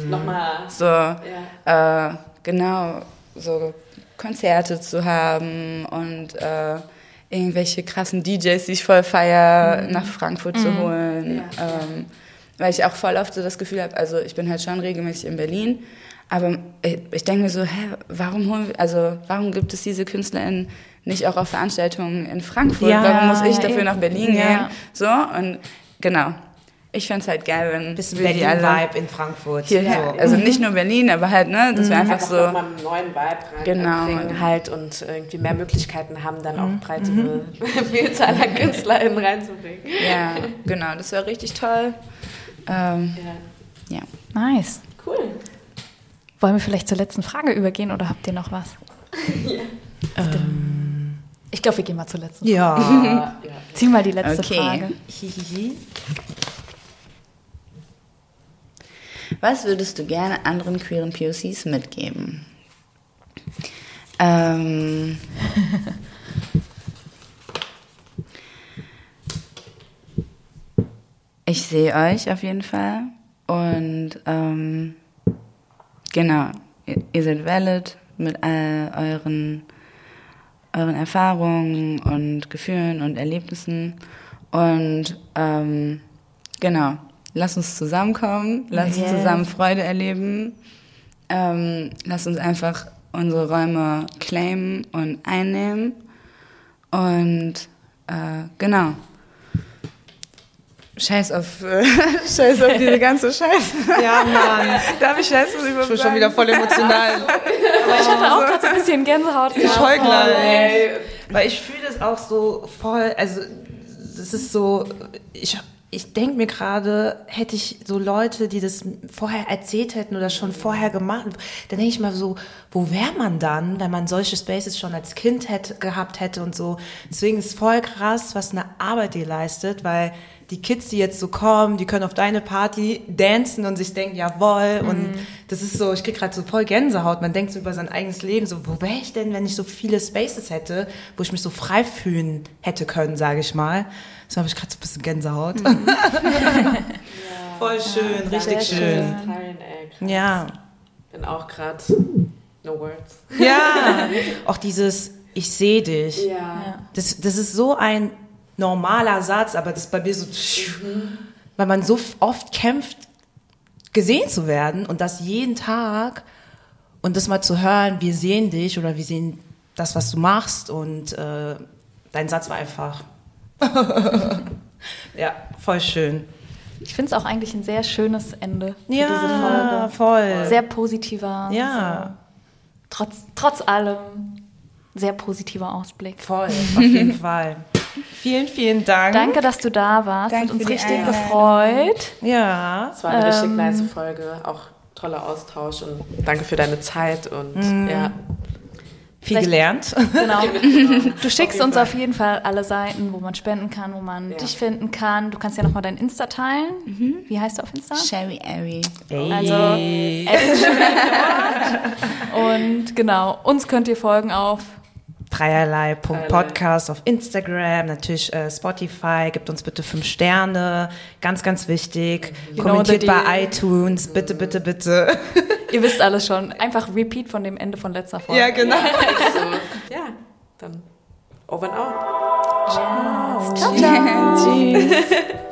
Speaker 3: Nochmal.
Speaker 1: so,
Speaker 3: Ja.
Speaker 1: äh, genau, so Konzerte zu haben und äh, irgendwelche krassen DJs, die ich voll feier, nach Frankfurt zu holen.
Speaker 3: Ja.
Speaker 1: Ähm, weil ich auch voll oft so das Gefühl habe, also ich bin halt schon regelmäßig in Berlin, aber ich, ich denke mir so, hä, warum holen wir, also warum gibt es diese KünstlerInnen nicht auch auf Veranstaltungen in Frankfurt?
Speaker 4: Ja,
Speaker 1: warum muss ich dafür
Speaker 2: eben.
Speaker 1: nach Berlin
Speaker 2: Ja.
Speaker 1: gehen? So, und genau. Ich fände es halt geil, wenn
Speaker 4: Bisschen
Speaker 1: wir die alle
Speaker 4: Berlin-Vibe in Frankfurt.
Speaker 1: hierher,
Speaker 4: So.
Speaker 1: also nicht nur Berlin, aber halt, ne, dass wir einfach
Speaker 3: Einfach
Speaker 1: so,
Speaker 3: einen neuen Vibe rein
Speaker 1: Genau.
Speaker 3: halt und irgendwie mehr Möglichkeiten haben, dann auch breitere Vielzahl an KünstlerInnen reinzubringen.
Speaker 1: ja, genau, das wäre richtig toll. Ähm,
Speaker 3: Ja.
Speaker 1: ja.
Speaker 2: Nice.
Speaker 3: Cool.
Speaker 2: Wollen wir vielleicht zur letzten Frage übergehen oder habt ihr noch was? Ich glaube, wir gehen mal zur letzten.
Speaker 4: Ja.
Speaker 3: Ja, ja.
Speaker 2: Zieh mal die letzte
Speaker 1: Okay.
Speaker 2: Frage.
Speaker 4: Hihihi.
Speaker 1: Was würdest du gerne anderen queeren POCs mitgeben? Ähm, ich sehe euch auf jeden Fall und ähm, genau, ihr, seid valid mit all euren, euren Erfahrungen und Gefühlen und Erlebnissen und ähm, genau, lasst uns zusammenkommen, lasst uns
Speaker 2: Yes.
Speaker 1: zusammen Freude erleben, ähm, lasst uns einfach unsere Räume claimen und einnehmen und äh, genau. Scheiß auf, äh, Scheiß auf diese ganze Scheiße.
Speaker 4: Ja, Mann.
Speaker 1: Darf ich Scheiße über
Speaker 4: Ich bin schon wieder voll emotional.
Speaker 2: Ich hatte auch gerade so ein bisschen Gänsehaut.
Speaker 4: Ich heul gleich.
Speaker 3: Ey,
Speaker 4: Weil ich fühle das auch so voll, also das ist so, ich, ich denke mir gerade, hätte ich so Leute, die das vorher erzählt hätten oder schon vorher gemacht, dann denke ich mal so, wo wäre man dann, wenn man solche Spaces schon als Kind hätte, gehabt hätte und so. Deswegen ist voll krass, was eine Arbeit ihr leistet, weil die Kids, die jetzt so kommen, die können auf deine Party dancen und sich denken, jawohl. Und das ist so, ich krieg gerade so voll Gänsehaut. Man denkt so über sein eigenes Leben, so, wo wäre ich denn, wenn ich so viele Spaces hätte, wo ich mich so frei fühlen hätte können, sage ich mal. So habe ich gerade so ein bisschen Gänsehaut. voll schön, richtig
Speaker 2: sehr
Speaker 4: schön.
Speaker 3: Teilen, ey, krass.
Speaker 4: Ja.
Speaker 3: Bin auch gerade no words.
Speaker 4: Ja. Auch dieses, ich sehe dich.
Speaker 3: Ja.
Speaker 4: Das, das ist so ein normaler Satz, aber das ist bei mir so, weil man so oft kämpft, gesehen zu werden und das jeden Tag und das mal zu hören, wir sehen dich oder wir sehen das, was du machst und äh, dein Satz war einfach, ja, voll schön.
Speaker 2: Ich finde es auch eigentlich ein sehr schönes Ende für diese
Speaker 4: Ja,
Speaker 2: Folge.
Speaker 4: voll.
Speaker 2: Sehr positiver.
Speaker 4: Ja.
Speaker 2: So. Trotz, trotz allem sehr positiver Ausblick.
Speaker 4: Voll, auf jeden Fall. Vielen, vielen Dank.
Speaker 2: Danke, dass du da warst.
Speaker 1: Danke
Speaker 2: Hat uns richtig gefreut.
Speaker 4: Ja.
Speaker 3: Es war eine richtig
Speaker 2: Ähm,
Speaker 3: nice Folge, auch toller Austausch und danke für deine Zeit und ja.
Speaker 4: Viel gelernt.
Speaker 2: Genau. Du schickst
Speaker 3: jeden
Speaker 2: uns
Speaker 3: Fall.
Speaker 2: auf jeden Fall alle Seiten, wo man spenden kann, wo man
Speaker 3: Ja.
Speaker 2: dich finden kann. Du kannst ja nochmal dein Insta teilen. Wie heißt du auf Insta?
Speaker 1: Sherry Airy.
Speaker 2: Also, Und genau, uns könnt ihr folgen auf
Speaker 4: Dreierlei.podcast auf Instagram, natürlich äh, Spotify, gibt uns bitte fünf Sterne, ganz, ganz wichtig.
Speaker 2: You know
Speaker 4: Kommentiert bei iTunes, bitte, bitte, bitte.
Speaker 2: Ihr wisst alles schon. Einfach Repeat von dem Ende von letzter Folge.
Speaker 4: genau.
Speaker 3: So, ja, dann over and out.
Speaker 2: Ciao, ciao.
Speaker 1: Tschüss.